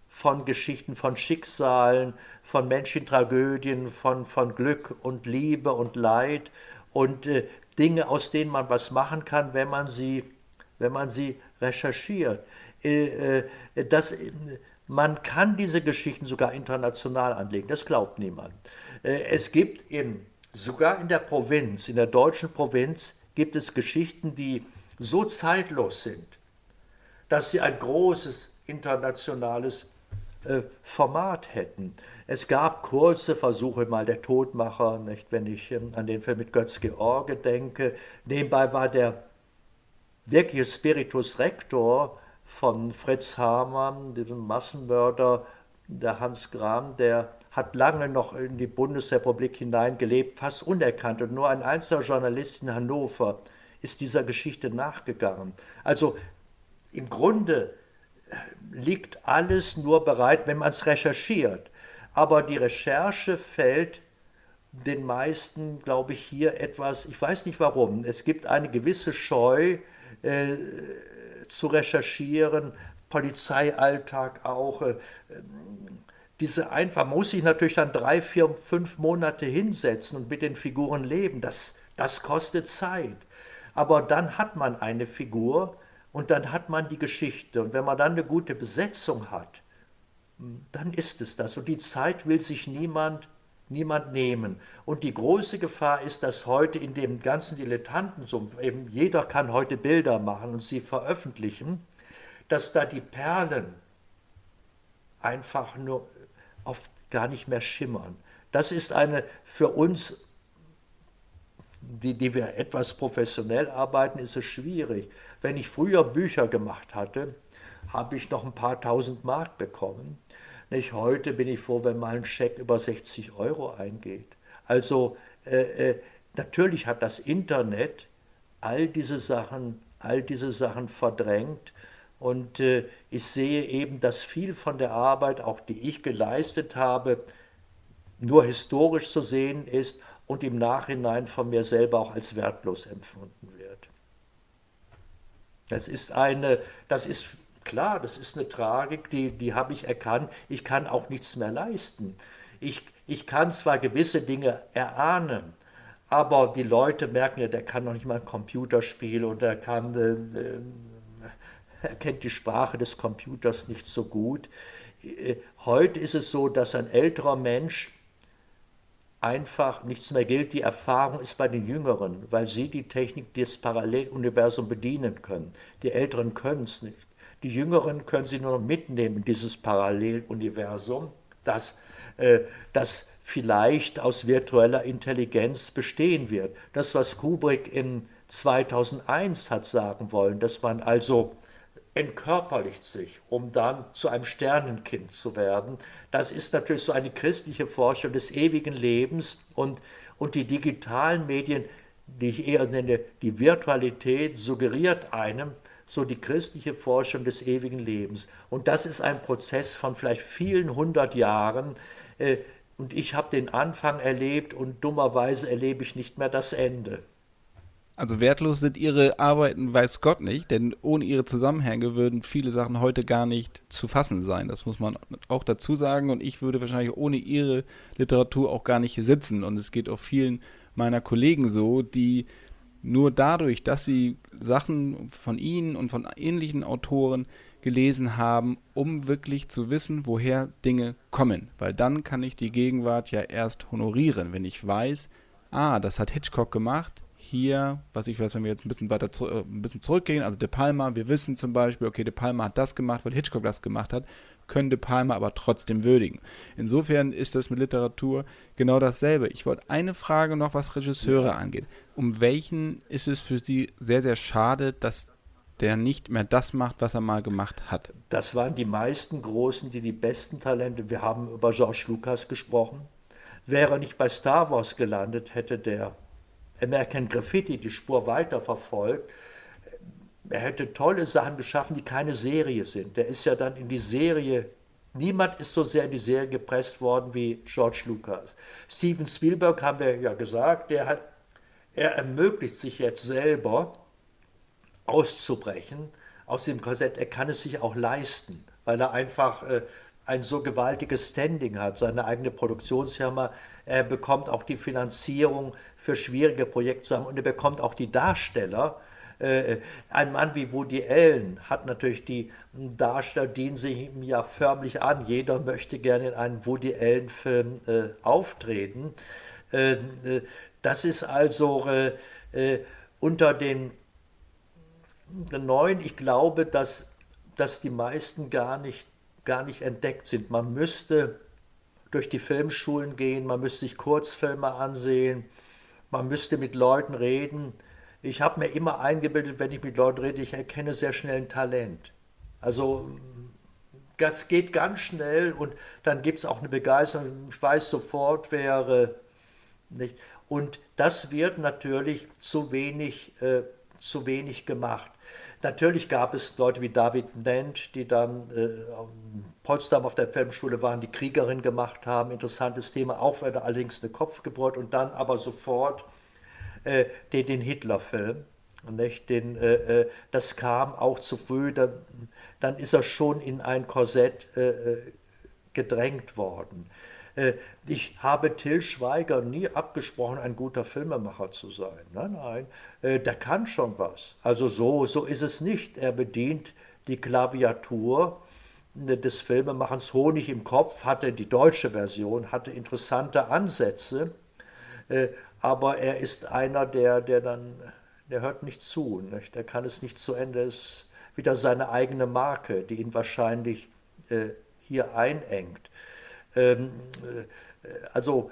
von Geschichten, von Schicksalen, von Menschentragödien, von, von Glück und Liebe und Leid und äh, Dinge, aus denen man was machen kann, wenn man sie, wenn man sie recherchiert. Äh, äh das, äh, man kann diese Geschichten sogar international anlegen, das glaubt niemand. Äh, es gibt in Sogar in der Provinz, in der deutschen Provinz, gibt es Geschichten, die so zeitlos sind, dass sie ein großes internationales äh, Format hätten. Es gab kurze Versuche, mal der Todmacher, nicht, wenn ich ähm, an den Film mit Götz George denke. Nebenbei war der wirkliche Spiritus Rector von Fritz Hamann, diesem Massenmörder, der Hans Gram, der hat lange noch in die Bundesrepublik hineingelebt, fast unerkannt. Und nur ein einzelner Journalist in Hannover ist dieser Geschichte nachgegangen. Also im Grunde äh, liegt alles nur bereit, wenn man es recherchiert. Aber die Recherche fällt den meisten, glaube ich, hier etwas, ich weiß nicht warum, es gibt eine gewisse Scheu äh, zu recherchieren, Polizeialltag auch. Äh, diese einfach, man muss sich natürlich dann drei, vier, fünf Monate hinsetzen und mit den Figuren leben. Das, das kostet Zeit. Aber dann hat man eine Figur und dann hat man die Geschichte. Und wenn man dann eine gute Besetzung hat, dann ist es das. Und die Zeit will sich niemand, niemand nehmen. Und die große Gefahr ist, dass heute in dem ganzen Dilettantensumpf, eben jeder kann heute Bilder machen und sie veröffentlichen, dass da die Perlen einfach nur oft gar nicht mehr schimmern. Das ist eine für uns, die, die wir etwas professionell arbeiten, ist es schwierig. Wenn ich früher Bücher gemacht hatte, habe ich noch ein paar tausend Mark bekommen. Nicht? Heute bin ich froh, wenn mal ein Scheck über 60 Euro eingeht. Also äh, äh, natürlich hat das Internet all diese Sachen, all diese Sachen verdrängt. Und äh, ich sehe eben, dass viel von der Arbeit, auch die ich geleistet habe, nur historisch zu sehen ist und im Nachhinein von mir selber auch als wertlos empfunden wird. Das ist eine, das ist Klar, das ist eine Tragik, die, die habe ich erkannt. Ich kann auch nichts mehr leisten. Ich, ich kann zwar gewisse Dinge erahnen, aber die Leute merken ja, der kann noch nicht mal ein Computerspiel und er kann, äh, äh, er kennt die Sprache des Computers nicht so gut. Äh, heute ist es so, dass ein älterer Mensch einfach nichts mehr gilt. Die Erfahrung ist bei den Jüngeren, weil sie die Technik des Paralleluniversums bedienen können. Die Älteren können es nicht. Die Jüngeren können sie nur noch mitnehmen, dieses Paralleluniversum, das, äh, das vielleicht aus virtueller Intelligenz bestehen wird. Das, was Kubrick in 2001 hat sagen wollen, dass man also entkörperlicht sich, um dann zu einem Sternenkind zu werden. Das ist natürlich so eine christliche Forschung des ewigen Lebens und, und die digitalen Medien, die ich eher nenne, die Virtualität suggeriert einem, so die christliche Forschung des ewigen Lebens. Und das ist ein Prozess von vielleicht vielen hundert Jahren. Äh, und ich habe den Anfang erlebt und dummerweise erlebe ich nicht mehr das Ende. Also wertlos sind Ihre Arbeiten, weiß Gott nicht, denn ohne Ihre Zusammenhänge würden viele Sachen heute gar nicht zu fassen sein. Das muss man auch dazu sagen. Und ich würde wahrscheinlich ohne Ihre Literatur auch gar nicht hier sitzen. Und es geht auch vielen meiner Kollegen so, die nur dadurch, dass sie Sachen von ihnen und von ähnlichen Autoren gelesen haben, um wirklich zu wissen, woher Dinge kommen. Weil dann kann ich die Gegenwart ja erst honorieren, wenn ich weiß, ah, das hat Hitchcock gemacht. Hier, was ich weiß, wenn wir jetzt ein bisschen weiter zu, äh, ein bisschen zurückgehen, also De Palma, wir wissen zum Beispiel, okay, De Palma hat das gemacht, weil Hitchcock das gemacht hat können De Palma aber trotzdem würdigen. Insofern ist das mit Literatur genau dasselbe. Ich wollte eine Frage noch, was Regisseure angeht. Um welchen ist es für Sie sehr, sehr schade, dass der nicht mehr das macht, was er mal gemacht hat? Das waren die meisten Großen, die die besten Talente. Wir haben über George Lucas gesprochen. Wäre er nicht bei Star Wars gelandet, hätte der American Graffiti die Spur weiter verfolgt er hätte tolle Sachen geschaffen, die keine Serie sind. Der ist ja dann in die Serie, niemand ist so sehr in die Serie gepresst worden wie George Lucas. Steven Spielberg haben wir ja gesagt, der hat, er ermöglicht sich jetzt selber auszubrechen aus dem Korsett. Er kann es sich auch leisten, weil er einfach äh, ein so gewaltiges Standing hat, seine eigene Produktionsfirma. Er bekommt auch die Finanzierung für schwierige Projekte und er bekommt auch die Darsteller, äh, ein Mann wie Woody Allen hat natürlich die Darsteller, dienen sich ihm ja förmlich an. Jeder möchte gerne in einem Woody Allen-Film äh, auftreten. Äh, äh das ist also äh, äh, unter den Neuen, ich glaube, dass, dass die meisten gar nicht, gar nicht entdeckt sind. Man müsste durch die Filmschulen gehen, man müsste sich Kurzfilme ansehen, man müsste mit Leuten reden, ich habe mir immer eingebildet, wenn ich mit Leuten rede, ich erkenne sehr schnell ein Talent. Also das geht ganz schnell und dann gibt es auch eine Begeisterung. Ich weiß sofort, wer nicht. Und das wird natürlich zu wenig, äh, zu wenig gemacht. Natürlich gab es Leute wie David Nent, die dann äh, Potsdam auf der Filmschule waren, die Kriegerin gemacht haben. Interessantes Thema, auch allerdings eine Kopfgeburt und dann aber sofort äh, den, den Hitler-Film. Nicht? Den, äh, äh das kam auch zu früh, dann, dann ist er schon in ein Korsett äh, äh gedrängt worden. Ich habe Till Schweiger nie abgesprochen, ein guter Filmemacher zu sein. Nein, nein, der kann schon was. Also so, so ist es nicht. Er bedient die Klaviatur des Filmemachens Honig im Kopf, hatte die deutsche Version, hatte interessante Ansätze, aber er ist einer, der, der dann der hört nicht zu, nicht? der kann es nicht zu Ende, ist wieder seine eigene Marke, die ihn wahrscheinlich äh, hier einengt. Ähm, äh, also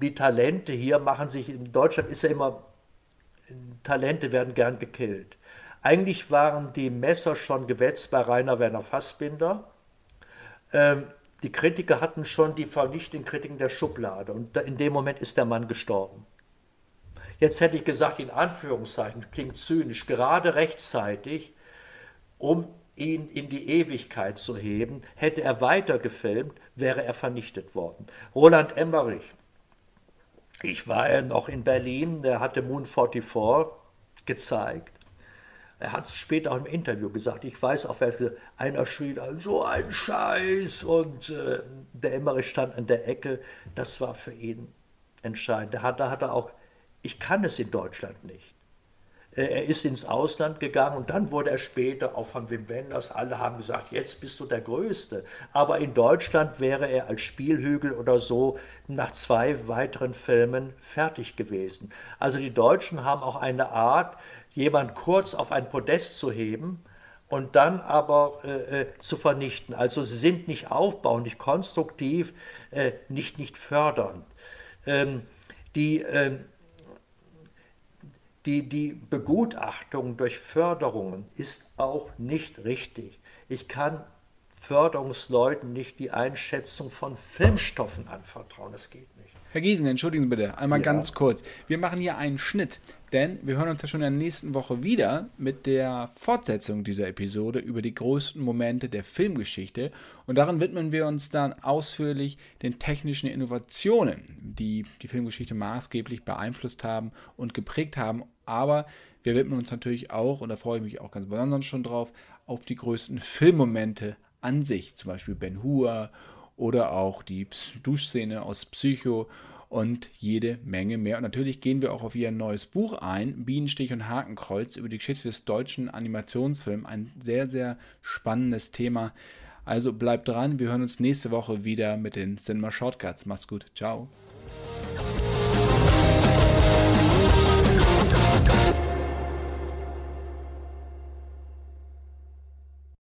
die Talente hier machen sich, in Deutschland ist ja immer, Talente werden gern gekillt. Eigentlich waren die Messer schon gewetzt bei Rainer Werner Fassbinder. Ähm, die Kritiker hatten schon die vernichtenden Kritiken der Schublade und in dem Moment ist der Mann gestorben jetzt hätte ich gesagt, in Anführungszeichen, klingt zynisch, gerade rechtzeitig, um ihn in die Ewigkeit zu heben, hätte er weiter gefilmt, wäre er vernichtet worden. Roland Emmerich, ich war ja noch in Berlin, der hatte Moon 44 gezeigt. Er hat es später auch im Interview gesagt, ich weiß auf welche, einer schrie dann, so ein Scheiß und äh, der Emmerich stand an der Ecke, das war für ihn entscheidend. Da hat, da hat er auch ich kann es in Deutschland nicht. Äh, er ist ins Ausland gegangen und dann wurde er später auch von Wim Wenders, alle haben gesagt, jetzt bist du der Größte. Aber in Deutschland wäre er als Spielhügel oder so nach zwei weiteren Filmen fertig gewesen. Also die Deutschen haben auch eine Art, jemand kurz auf ein Podest zu heben und dann aber äh, äh zu vernichten. Also sie sind nicht aufbauend, nicht konstruktiv, äh, nicht, nicht fördernd. Ähm, die, äh, die, die Begutachtung durch Förderungen ist auch nicht richtig. Ich kann Förderungsleuten nicht die Einschätzung von Filmstoffen anvertrauen. Das geht nicht. Herr Giesen, entschuldigen Sie bitte, einmal ja. ganz kurz. Wir machen hier einen Schnitt, denn wir hören uns ja schon in der nächsten Woche wieder mit der Fortsetzung dieser Episode über die größten Momente der Filmgeschichte. Und darin widmen wir uns dann ausführlich den technischen Innovationen, die die Filmgeschichte maßgeblich beeinflusst haben und geprägt haben. Aber wir widmen uns natürlich auch, und da freue ich mich auch ganz besonders schon drauf, auf die größten Filmmomente an sich, zum Beispiel Ben Hur oder auch die Duschszene aus Psycho und jede Menge mehr. Und natürlich gehen wir auch auf ihr neues Buch ein, Bienenstich und Hakenkreuz, über die Geschichte des deutschen Animationsfilms. Ein sehr, sehr spannendes Thema. Also bleibt dran, wir hören uns nächste Woche wieder mit den Cinema Shortcuts. Macht's gut, ciao. Welcome.